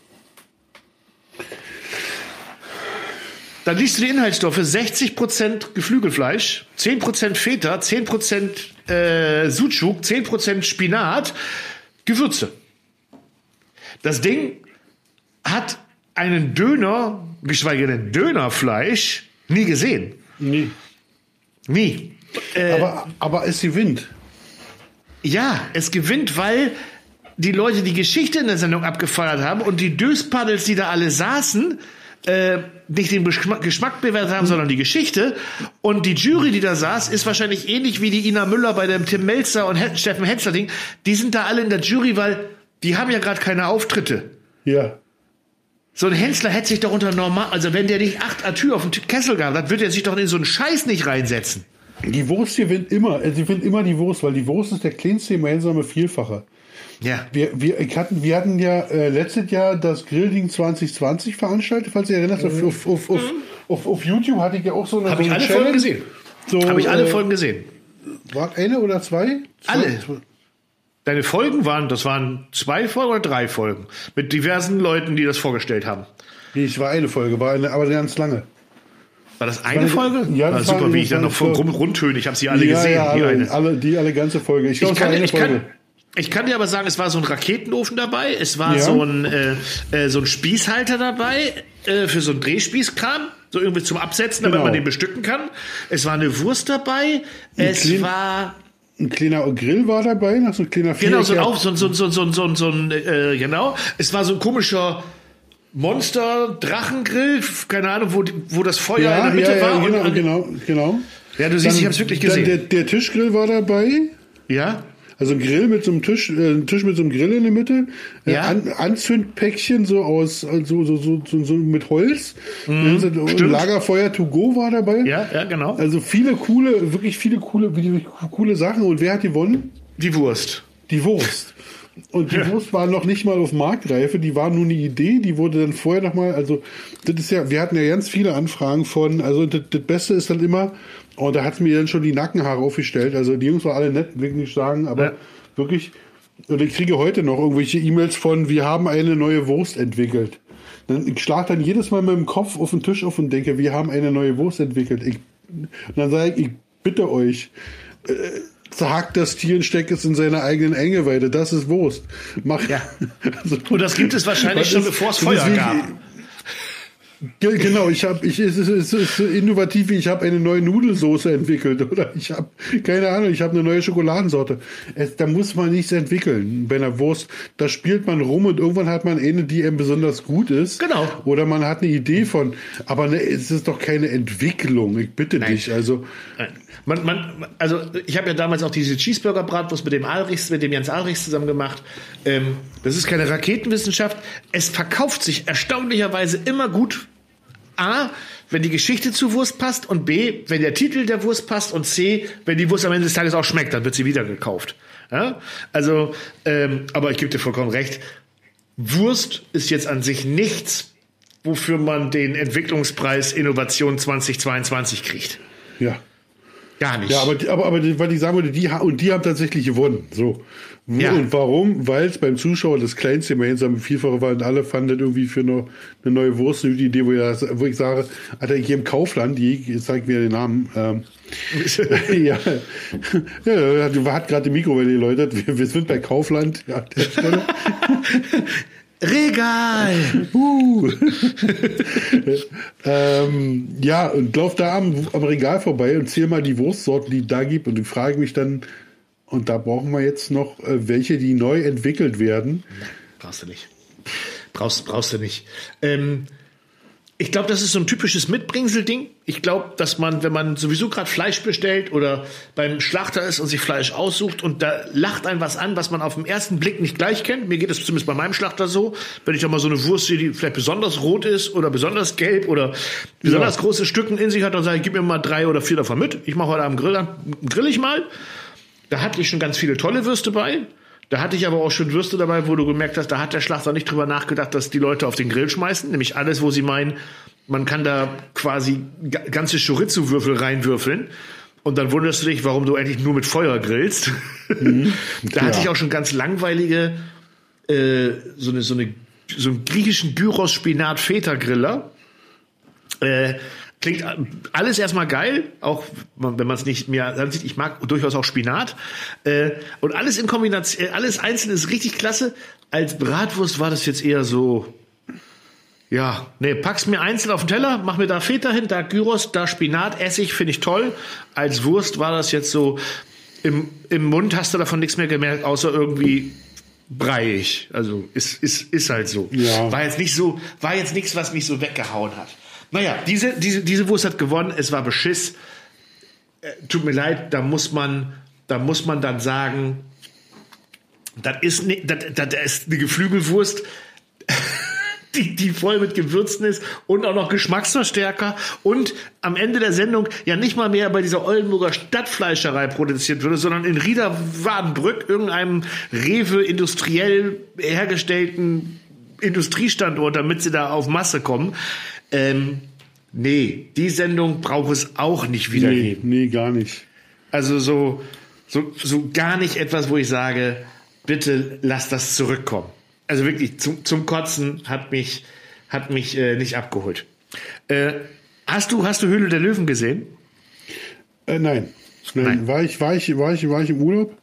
Dann liest du die Inhaltsstoffe: 60% Geflügelfleisch, 10% Feta, 10% äh, Sucuk, 10% Spinat, Gewürze. Das Ding hat einen Döner, geschweige denn Dönerfleisch, nie gesehen. Nie. Nie. Äh, aber, aber es gewinnt. Ja, es gewinnt, weil die Leute die Geschichte in der Sendung abgefeiert haben und die Döspaddels, die da alle saßen, äh, nicht den Geschmack bewertet haben, sondern die Geschichte. Und die Jury, die da saß, ist wahrscheinlich ähnlich wie die Ina Müller bei dem Tim Melzer und Steffen Hetzler-Ding. Die sind da alle in der Jury, weil die haben ja gerade keine Auftritte. Ja. So ein Hensler hätte sich doch unter normal, also wenn der nicht acht Atür auf den Kessel gab, dann würde er sich doch in so einen Scheiß nicht reinsetzen. Die Wurst gewinnt immer, sie gewinnt immer die Wurst, weil die Wurst ist der kleinste gemeinsame Vielfache. Ja. Wir, wir, hatten, wir hatten ja äh, letztes Jahr das Grillding 2020 veranstaltet, falls ihr erinnert. Mhm. Auf, auf, auf, auf, auf, YouTube hatte ich ja auch so eine. Habe ich alle Folgen gesehen. So, Habe ich alle äh, Folgen gesehen. War eine oder zwei? zwei? Alle. Deine Folgen waren, das waren zwei Folgen oder drei Folgen. Mit diversen Leuten, die das vorgestellt haben. Nee, es war eine Folge, war eine, aber ganz lange. War das eine war Folge? Ja, das war super, wie ich dann noch von rumtöne. Ich habe sie alle ja, gesehen. Ja, alle, die, alle, die alle ganze Folge. Ich, glaub, ich, kann, ich, kann, ich kann dir aber sagen, es war so ein Raketenofen dabei, es war ja. so, ein, äh, äh, so ein Spießhalter dabei äh, für so ein Drehspießkram, so irgendwie zum Absetzen, genau. damit man den bestücken kann. Es war eine Wurst dabei, ein es klein, war ein kleiner Grill war dabei, noch so ein kleiner Genau, so, auch, so, so, so, so, so, so ein, äh, genau. Es war so ein komischer Monster Drachengrill, keine Ahnung, wo, wo das Feuer ja, in der Mitte ja, war. Genau, und, genau, genau. Ja, du siehst, dann, ich habe es wirklich gesehen. Der, der Tischgrill war dabei. Ja. Also ein Grill mit so einem Tisch, äh, ein Tisch mit so einem Grill in der Mitte, äh, ja. An, Anzündpäckchen so aus so, so, so, so, so mit Holz. Mhm, also, Lagerfeuer to go war dabei. Ja, ja, genau. Also viele coole, wirklich viele coole, coole Sachen. Und wer hat gewonnen? Die Wurst. Die Wurst. Und die ja. Wurst war noch nicht mal auf Marktreife, die war nur eine Idee, die wurde dann vorher nochmal, also das ist ja, wir hatten ja ganz viele Anfragen von, also das, das Beste ist dann immer, und da hat es mir dann schon die Nackenhaare aufgestellt. Also die Jungs waren alle nett, will ich nicht sagen, aber ja. wirklich. Und ich kriege heute noch irgendwelche E-Mails von, wir haben eine neue Wurst entwickelt. Dann, ich schlage dann jedes Mal mit dem Kopf auf den Tisch auf und denke, wir haben eine neue Wurst entwickelt. Ich, und dann sage ich, ich bitte euch, äh, zerhackt das Tier und steckt es in seine eigenen Engeweide. Das ist Wurst. Mach, ja. Also, und das gibt es wahrscheinlich schon, bevor es Feuer gab. Genau, ich habe, ich es ist, es ist innovativ, ich habe eine neue Nudelsoße entwickelt oder ich habe keine Ahnung, ich habe eine neue Schokoladensorte. Es, da muss man nichts entwickeln bei einer Wurst. Da spielt man rum und irgendwann hat man eine, die einem besonders gut ist. Genau. Oder man hat eine Idee von. Aber ne, es ist doch keine Entwicklung. Ich bitte Nein. dich. Also Nein. Man, man, also ich habe ja damals auch diese Cheeseburger-Bratwurst mit dem Alrichs, mit dem Jens Alrichs zusammen gemacht. Ähm, das ist keine Raketenwissenschaft. Es verkauft sich erstaunlicherweise immer gut. A, wenn die Geschichte zur Wurst passt und B, wenn der Titel der Wurst passt und C, wenn die Wurst am Ende des Tages auch schmeckt, dann wird sie wieder gekauft. Ja? Also, ähm, aber ich gebe dir vollkommen recht. Wurst ist jetzt an sich nichts, wofür man den Entwicklungspreis Innovation 2022 kriegt. Ja. Gar nicht. Ja, aber, aber, aber weil ich sagen wollte, die, und die haben tatsächlich gewonnen. So. Ja. Und warum? Weil es beim Zuschauer das kleinste gemeinsame Vielfache war und alle fanden das irgendwie für eine, eine neue Wurst eine Idee, wo, ich, wo ich sage, Alter, ich gehe im Kaufland, die, ich zeig mir den Namen, ähm, ja, ja, hat gerade die Mikrowelle geläutert, wir, wir sind bei Kaufland, ja. Regal! Uh. ähm, ja, und lauf da am, am, Regal vorbei und zähl mal die Wurstsorten, die da gibt. Und ich frage mich dann, und da brauchen wir jetzt noch äh, welche, die neu entwickelt werden. Brauchst du nicht. Brauchst, brauchst du nicht. Ähm, ich glaube, das ist so ein typisches Mitbringsel-Ding. Ich glaube, dass man, wenn man sowieso gerade Fleisch bestellt oder beim Schlachter ist und sich Fleisch aussucht und da lacht ein was an, was man auf den ersten Blick nicht gleich kennt. Mir geht es zumindest bei meinem Schlachter so. Wenn ich da mal so eine Wurst sehe, die vielleicht besonders rot ist oder besonders gelb oder besonders ja. große Stücken in sich hat, dann sage ich, gib mir mal drei oder vier davon mit. Ich mache heute Abend Grill, grill ich mal. Da hatte ich schon ganz viele tolle Würste bei. Da hatte ich aber auch schon Würste dabei, wo du gemerkt hast, da hat der Schlachter nicht drüber nachgedacht, dass die Leute auf den Grill schmeißen. Nämlich alles, wo sie meinen, man kann da quasi ganze Chorizo-Würfel reinwürfeln. Und dann wunderst du dich, warum du eigentlich nur mit Feuer grillst. Mhm, da hatte ich auch schon ganz langweilige, äh, so eine, so eine, so einen griechischen Gyros-Spinat-Feta-Griller. Äh, Klingt alles erstmal geil, auch wenn man es nicht mehr ansieht. Ich mag durchaus auch Spinat. Äh, und alles in Kombination, äh, alles einzeln ist richtig klasse. Als Bratwurst war das jetzt eher so, ja, nee, pack's mir einzeln auf den Teller, mach mir da Feta hin, da Gyros, da Spinat, Essig, finde ich toll. Als Wurst war das jetzt so, im, im Mund hast du davon nichts mehr gemerkt, außer irgendwie breiig. Also ist, ist, ist halt so. Ja. War jetzt nicht so, war jetzt nichts, was mich so weggehauen hat. Naja, diese, diese, diese Wurst hat gewonnen, es war Beschiss. Äh, tut mir leid, da muss man, da muss man dann sagen, das ist, ne, das, das ist eine Geflügelwurst, die, die voll mit Gewürzen ist und auch noch Geschmacksverstärker und am Ende der Sendung ja nicht mal mehr bei dieser Oldenburger Stadtfleischerei produziert würde, sondern in Rieder-Wadenbrück, irgendeinem Rewe industriell hergestellten Industriestandort, damit sie da auf Masse kommen. Ähm, nee, die Sendung braucht es auch nicht wieder nee. Nee, gar nicht. Also so, so, so gar nicht etwas, wo ich sage, bitte lass das zurückkommen. Also wirklich, zum, zum Kotzen hat mich, hat mich äh, nicht abgeholt. Äh, hast du, hast du Höhle der Löwen gesehen? Äh, nein. nein. nein. War, ich, war, ich, war, ich, war ich im Urlaub?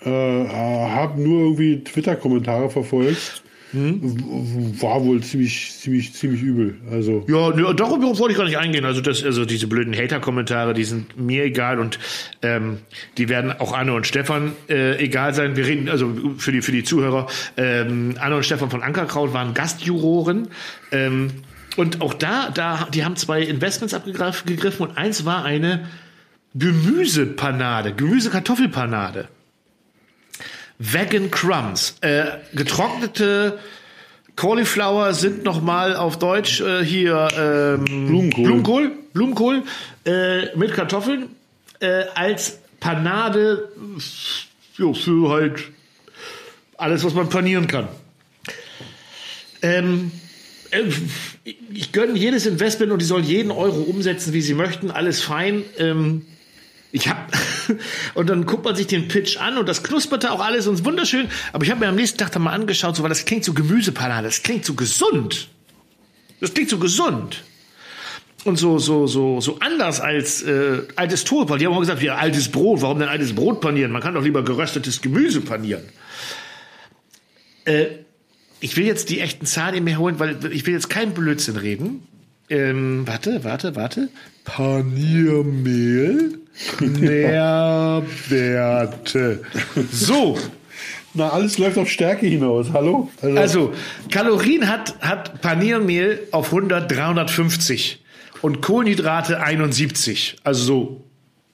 Äh, habe nur irgendwie Twitter-Kommentare verfolgt. Hm? War wohl ziemlich, ziemlich, ziemlich übel. Also ja, ne, darüber wollte ich gar nicht eingehen. Also das, also diese blöden Hater-Kommentare, die sind mir egal und ähm, die werden auch Anne und Stefan äh, egal sein. Wir reden also für die für die Zuhörer. Ähm, Anne und Stefan von Ankerkraut waren Gastjuroren. Ähm, und auch da, da, die haben zwei Investments abgegriffen und eins war eine Gemüsepanade, Gemüsekartoffelpanade. Vegan Crumbs. Äh, getrocknete Cauliflower sind nochmal auf Deutsch äh, hier ähm, Blumenkohl, Blumenkohl, Blumenkohl äh, mit Kartoffeln äh, als Panade jo, für halt alles, was man panieren kann. Ähm, äh, ich gönne jedes Investment und die sollen jeden Euro umsetzen, wie sie möchten. Alles fein. Ähm, ich hab und dann guckt man sich den Pitch an und das knusperte auch alles und ist wunderschön. Aber ich habe mir am nächsten Tag dann mal angeschaut, so weil das klingt so Gemüsepanade, das klingt so gesund. Das klingt so gesund und so so so so anders als äh, altes Toastbrot. Die haben auch gesagt, wie altes Brot. Warum denn altes Brot panieren? Man kann doch lieber geröstetes Gemüse panieren. Äh, ich will jetzt die echten Zahlen mir holen, weil ich will jetzt keinen Blödsinn reden. Ähm, warte, warte, warte. Paniermehl. Nährwerte. So. Na, alles läuft auf Stärke hinaus. Hallo? Also, also Kalorien hat, hat Paniermehl auf 100, 350 und Kohlenhydrate 71. Also so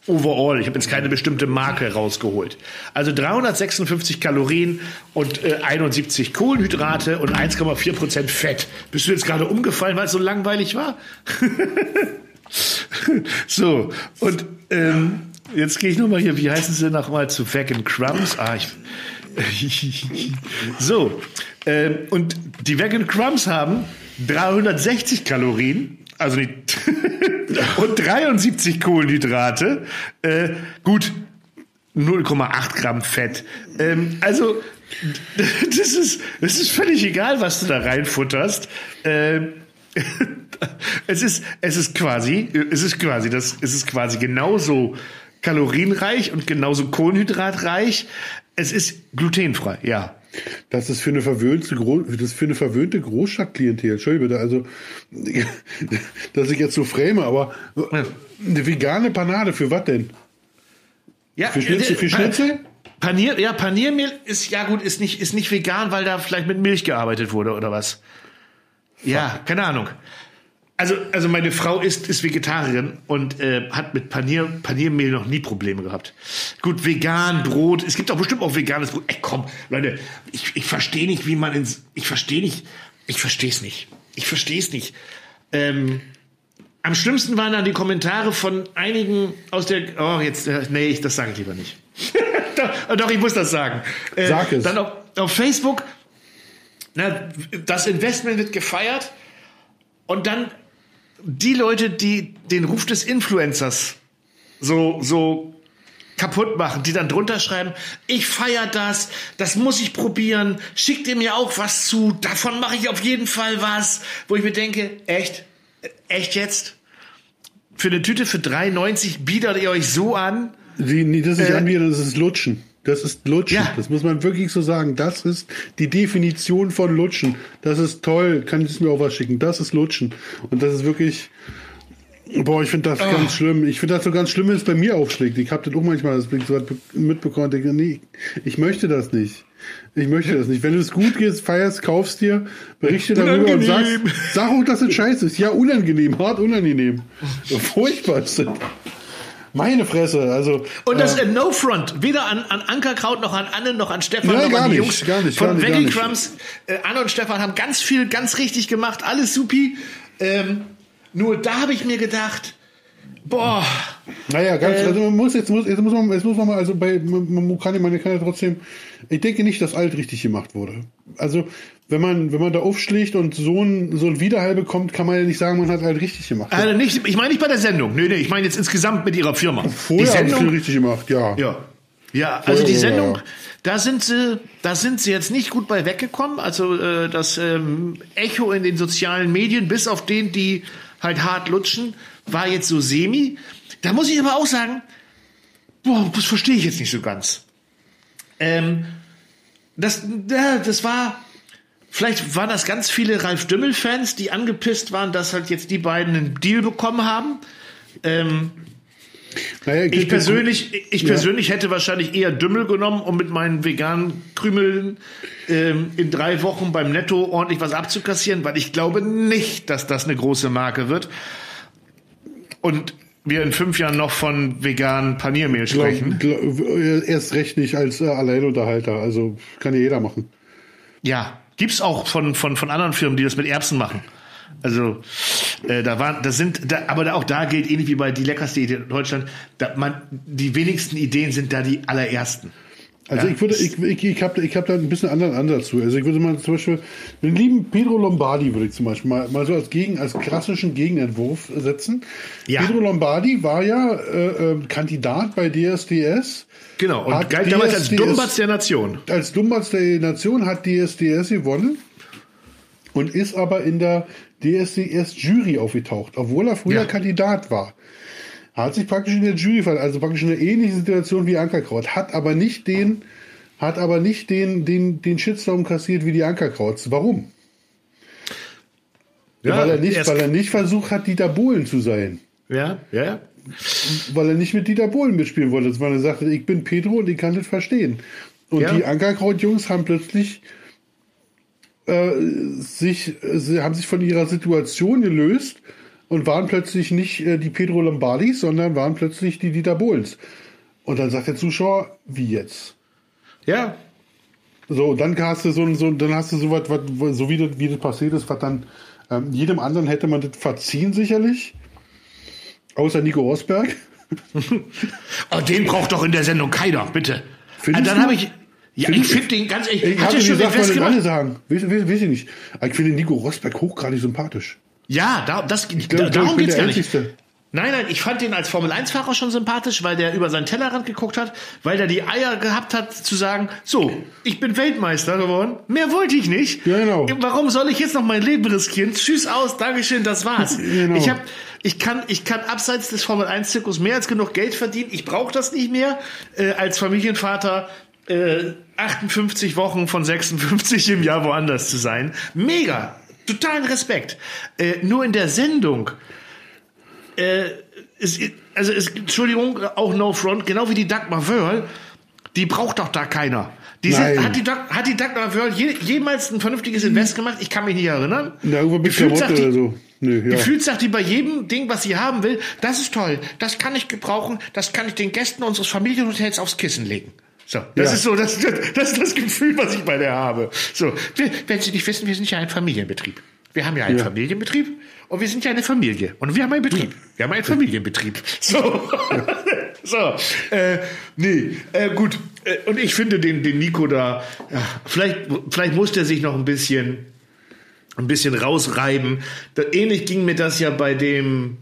overall. Ich habe jetzt keine bestimmte Marke rausgeholt. Also 356 Kalorien und äh, 71 Kohlenhydrate und 1,4 Prozent Fett. Bist du jetzt gerade umgefallen, weil es so langweilig war? so, und ähm, jetzt gehe ich nochmal hier, wie heißen sie nochmal zu Vegan Crumbs? Ah, ich, so, ähm, und die Vegan Crumbs haben 360 Kalorien, also die und 73 Kohlenhydrate. Äh, gut, 0,8 Gramm Fett. Ähm, also, das ist, das ist völlig egal, was du da reinfutterst. Ähm, es ist, es ist quasi, es ist quasi, das, es ist quasi genauso kalorienreich und genauso kohlenhydratreich. Es ist glutenfrei, ja. Das ist für eine verwöhnte, das ist für eine verwöhnte Großstadtklientel. Entschuldigung bitte, also, dass ich jetzt so frame, aber eine vegane Panade, für was denn? Ja, für Schnitzel? Für Schnitzel? Panier, ja, Paniermehl ist, ja gut, ist nicht, ist nicht vegan, weil da vielleicht mit Milch gearbeitet wurde oder was? Ja, keine Ahnung. Also, also meine Frau ist, ist Vegetarierin und äh, hat mit Panier, Paniermehl noch nie Probleme gehabt. Gut, vegan, Brot. Es gibt auch bestimmt auch veganes Brot. Ey, komm, Leute, ich, ich verstehe nicht, wie man ins. Ich verstehe nicht. Ich verstehe es nicht. Ich verstehe es nicht. Ähm, am schlimmsten waren dann die Kommentare von einigen aus der. Oh, jetzt, äh, nee, ich, das sage ich lieber nicht. doch, doch, ich muss das sagen. Äh, Sag es. Dann auf, auf Facebook, na, das Investment wird gefeiert und dann die Leute, die den Ruf des Influencers so, so kaputt machen, die dann drunter schreiben, ich feier das, das muss ich probieren, schickt ihr mir auch was zu, davon mache ich auf jeden Fall was, wo ich mir denke, echt, echt jetzt? Für eine Tüte für 3,90 bietet ihr euch so an? Die, nee, das ist Äh, anbieten, das ist Lutschen. Das ist Lutschen. Ja. Das muss man wirklich so sagen. Das ist die Definition von Lutschen. Das ist toll. Kann ich mir auch was schicken. Das ist Lutschen. Und das ist wirklich. Boah, ich finde das Ah. ganz schlimm. Ich finde das so ganz schlimm, wenn es bei mir aufschlägt. Ich habe das auch manchmal das so mitbekommen. Denke, nee, ich möchte das nicht. Ich möchte das nicht. Wenn du es gut gehst, feierst, kaufst dir, berichte darüber und sagst, Unangenehm. sag auch, dass es scheiße ist. Ja, unangenehm, hart unangenehm. Furchtbar ist das. Meine Fresse, also. Und das äh, No Front, weder an, an Ankerkraut noch an Anne noch an Stefan Ja, noch gar an die nicht, Jungs gar nicht, von gar nicht. Crumbs. Äh, Anne und Stefan haben ganz viel, ganz richtig gemacht, alles supi. Ähm, nur da habe ich mir gedacht, boah, Naja, ganz, Äh, also man muss jetzt muss jetzt muss man jetzt muss man mal also bei man, man kann ja man kann ja trotzdem ich denke nicht, dass alt richtig gemacht wurde. Also wenn man wenn man da aufschlägt und so ein so ein Widerhall bekommt, kann man ja nicht sagen, man hat alt richtig gemacht. also nicht, ich meine nicht bei der Sendung, nee, nee, ich meine jetzt insgesamt mit ihrer Firma. Vorher die haben sie Sendung, richtig gemacht, ja. ja. Ja, also Vorher, die Sendung, ja. da sind sie, da sind sie jetzt nicht gut bei weggekommen. Also äh, das ähm, Echo in den sozialen Medien, bis auf den, die halt hart lutschen, war jetzt so semi. Da muss ich aber auch sagen, boah, das verstehe ich jetzt nicht so ganz. Ähm, das, das war, vielleicht waren das ganz viele Ralf Dümmel-Fans, die angepisst waren, dass halt jetzt die beiden einen Deal bekommen haben. Ähm, Naja, ich persönlich, ich Ja. persönlich hätte wahrscheinlich eher Dümmel genommen, um mit meinen veganen Krümeln ähm, in drei Wochen beim Netto ordentlich was abzukassieren, weil ich glaube nicht, dass das eine große Marke wird. Und wir in fünf Jahren noch von veganen Paniermehl sprechen. glaub, glaub, erst recht nicht als äh, Alleinunterhalter, also kann ja jeder machen. Ja, gibt's auch von, von, von anderen Firmen, die das mit Erbsen machen. Also äh, da waren, das sind, da, aber da, auch da gilt ähnlich wie bei die leckerste Idee in Deutschland. Da man, die wenigsten Ideen sind da die allerersten. Also Ja. ich würde, ich, ich, ich habe ich hab da ein bisschen anderen Ansatz zu. Also ich würde mal zum Beispiel den lieben Pedro Lombardi würde ich zum Beispiel mal, mal so als Gegen, als klassischen Gegenentwurf setzen. Ja. Pedro Lombardi war ja äh, äh, Kandidat bei DSDS. Genau, und galt damals als DSDS Dummbatz der Nation. Als Dummbatz der Nation hat DSDS gewonnen und ist aber in der DSDS-Jury aufgetaucht, obwohl er früher Ja. Kandidat war. Er hat sich praktisch in der Jury verhalten, also praktisch in einer ähnlichen Situation wie Ankerkraut, hat aber nicht den, hat aber nicht den, den, den Shitstorm kassiert wie die Ankerkrauts. Warum? Ja, weil, er nicht, erst- weil er nicht versucht hat, Dieter Bohlen zu sein. Ja, ja. Weil er nicht mit Dieter Bohlen mitspielen wollte, weil er sagte, ich bin Pedro und ich kann das verstehen. Und Ja. die Ankerkraut-Jungs haben plötzlich äh, sich, äh, sie haben sich von ihrer Situation gelöst und waren plötzlich nicht äh, die Pedro Lombardis, sondern waren plötzlich die Dieter Bohlens. Und dann sagt der Zuschauer, wie jetzt? Ja, So, dann hast du so, so dann hast du so was, so wie das, wie das passiert ist, was dann ähm, jedem anderen hätte man das verziehen sicherlich. Außer Nico Rosberg. oh, den braucht doch in der Sendung keiner, bitte. Findest Ah, dann habe ich, ja, Findest ich finde den ganz ehrlich, Ich hat habe er schon gesagt, den festgemacht? sagen. Weiß, weiß, weiß ich nicht. Ich finde Nico Rosberg hochgradig sympathisch. Ja, da, das, glaub, da, ich glaub, darum ich bin geht's der gar nicht. Älteste. Nein, nein, ich fand den als Formel-1-Fahrer schon sympathisch, weil der über seinen Tellerrand geguckt hat, weil der die Eier gehabt hat zu sagen, so, ich bin Weltmeister geworden, mehr wollte ich nicht. Ja, genau. Warum soll ich jetzt noch mein Leben riskieren? Tschüss aus, Dankeschön, das war's. Genau. Ich hab, ich kann, ich kann abseits des Formel-1-Zirkus mehr als genug Geld verdienen. Ich brauche das nicht mehr äh, als Familienvater. Äh, 58 Wochen von 56 im Jahr woanders zu sein. Mega. Totalen Respekt. Äh, nur in der Sendung äh, es, also es, Entschuldigung, auch No Front, genau wie die Dagmar Wörl, Die braucht doch da keiner. Die sind, hat, die hat die Dagmar Wörl je, jemals ein vernünftiges Invest gemacht? Ich kann mich nicht erinnern. Na, mit Gefühlt sagt die- oder so. Nö, ja. Gefühlt sagt die bei jedem Ding, was sie haben will, das ist toll, das kann ich gebrauchen, das kann ich den Gästen unseres Familienhotels aufs Kissen legen. So, das Ja. ist so, das, das, das ist das Gefühl, was ich bei der habe. So, wir, wenn Sie nicht wissen, wir sind ja ein Familienbetrieb. Wir haben ja einen Ja. Familienbetrieb und wir sind ja eine Familie und wir haben einen Betrieb. Wir haben einen Familienbetrieb. So, so, äh, nee, äh, gut. Äh, und ich finde den, den Nico da, ja, vielleicht, vielleicht muss der sich noch ein bisschen ein bisschen rausreiben. Da, ähnlich ging mir das ja bei dem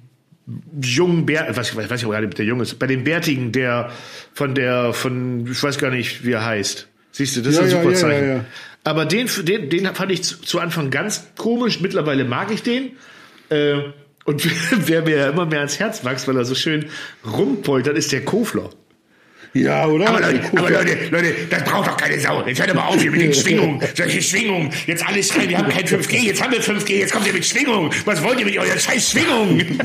jungen Bär, was, ich weiß ich auch gar nicht, ob der Junge ist, bei dem Bärtigen, der von der, von, ich weiß gar nicht, wie er heißt. Siehst du, das Ja, ist ein ja, super Zeichen. ja. Aber den, den, den fand ich zu, zu Anfang ganz komisch. Mittlerweile mag ich den. Äh, und wer mir ja immer mehr ans Herz wächst, weil er so schön rumpoltert, ist der Kofler. Ja, oder? Aber Leute, aber Leute, Leute, das braucht doch keine Sau. Jetzt hört aber auf hier mit den Schwingungen. Solche Schwingungen. Jetzt alles rein. Wir haben kein 5G. Jetzt haben wir 5G. Jetzt kommt ihr mit Schwingungen. Was wollt ihr mit eurer scheiß Schwingung?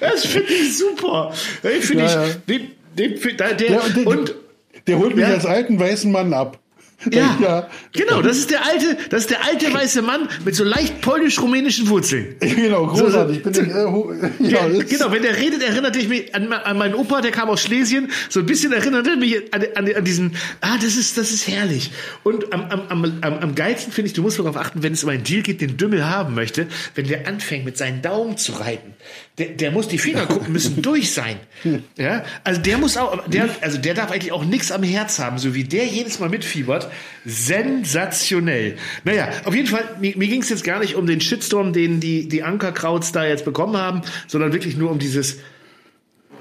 das finde ich super. Den finde Ja, ja. ich, den, den, der, der, und, der, und, der holt mich Ja. als alten weißen Mann ab. Ja, ja. genau, das ist der alte, das ist der alte weiße Mann mit so leicht polnisch-rumänischen Wurzeln. Genau, großartig. Ich bin, äh, ho- ja, genau, wenn der redet, erinnert ich mich an, an meinen Opa, der kam aus Schlesien. So ein bisschen erinnert er mich an, an, an diesen, ah, das ist, das ist herrlich. Und am, am, am, am, am geilsten finde ich, du musst darauf achten, wenn es um einen Deal geht, den Dümmel haben möchte, wenn der anfängt, mit seinen Daumen zu reiten. Der, der muss, die Finger gucken, müssen durch sein. Ja, also der muss auch, der, also der darf eigentlich auch nichts am Herz haben, so wie der jedes Mal mitfiebert. Sensationell. Naja, auf jeden Fall, mir, mir ging es jetzt gar nicht um den Shitstorm, den die, die Ankerkrauts da jetzt bekommen haben, sondern wirklich nur um dieses,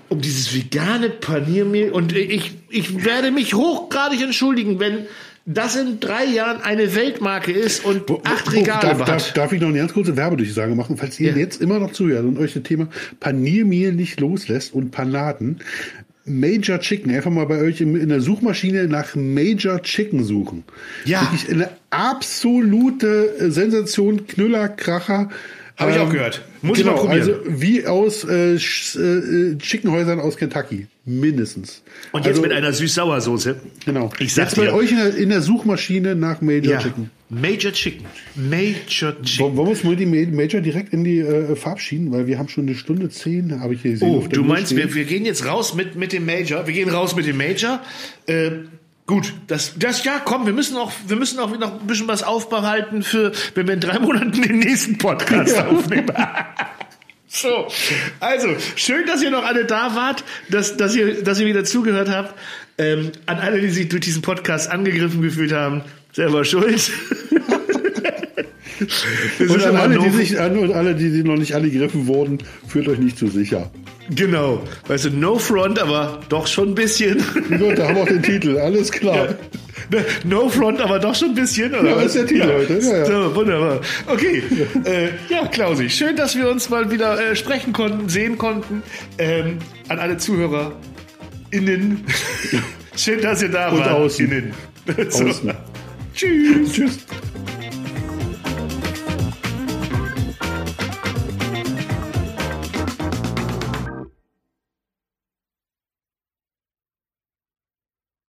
um dieses vegane Paniermehl. Und ich, ich werde mich hochgradig entschuldigen, wenn das in drei Jahren eine Weltmarke ist und Wo- acht Regale darf, hat. darf, darf ich noch eine ganz kurze Werbedurchsage machen, falls ihr Ja. jetzt immer noch zuhört und euch das Thema Paniermehl nicht loslässt und Panaden. Major Chicken, einfach mal bei euch in, der Suchmaschine nach Major Chicken suchen. Ja. Wirklich eine absolute äh, Sensation, Knüller, Kracher. Habe ich auch Ähm, gehört. Muss ich genau, mal probieren. Also wie aus äh, äh, Chickenhäusern aus Kentucky. Mindestens. und jetzt also, mit einer süß-sauer-Soße. Genau. Ich sag jetzt bei euch in der, in der Suchmaschine nach Major Ja. Chicken. Major Chicken. Major Chicken. Wollen wir uns mal die Ma- Major direkt in die äh, verabschieden, weil wir haben schon eine Stunde zehn, habe ich hier gesehen. Oh, du meinst, wir, wir gehen jetzt raus mit, mit dem Major. Wir gehen raus mit dem Major. Äh, gut, das, das, ja, komm, wir müssen auch, wir müssen auch noch ein bisschen was aufbehalten für, wenn wir in drei Monaten den nächsten Podcast aufnehmen. so, also, schön, dass ihr noch alle da wart, dass, dass ihr, dass ihr wieder zugehört habt. Ähm, an alle, die sich durch diesen Podcast angegriffen gefühlt haben, selber schuld. Wir Und an alle, die sich an und alle, die, noch nicht angegriffen wurden, fühlt euch nicht zu sicher. Genau. Weißt du, no front, aber doch schon ein bisschen. Gut, da haben wir auch den Titel, alles klar. Ne, No front, aber doch schon ein bisschen, oder? Ja, was? ist der Titel heute, ja, ja. So, wunderbar. Okay. Äh, ja, Klausi, schön, dass wir uns mal wieder äh, sprechen konnten, sehen konnten. Ähm, an alle Zuhörer innen. schön, dass ihr da Und wart. außen. Innen. So. Außen. Tschüss. Tschüss.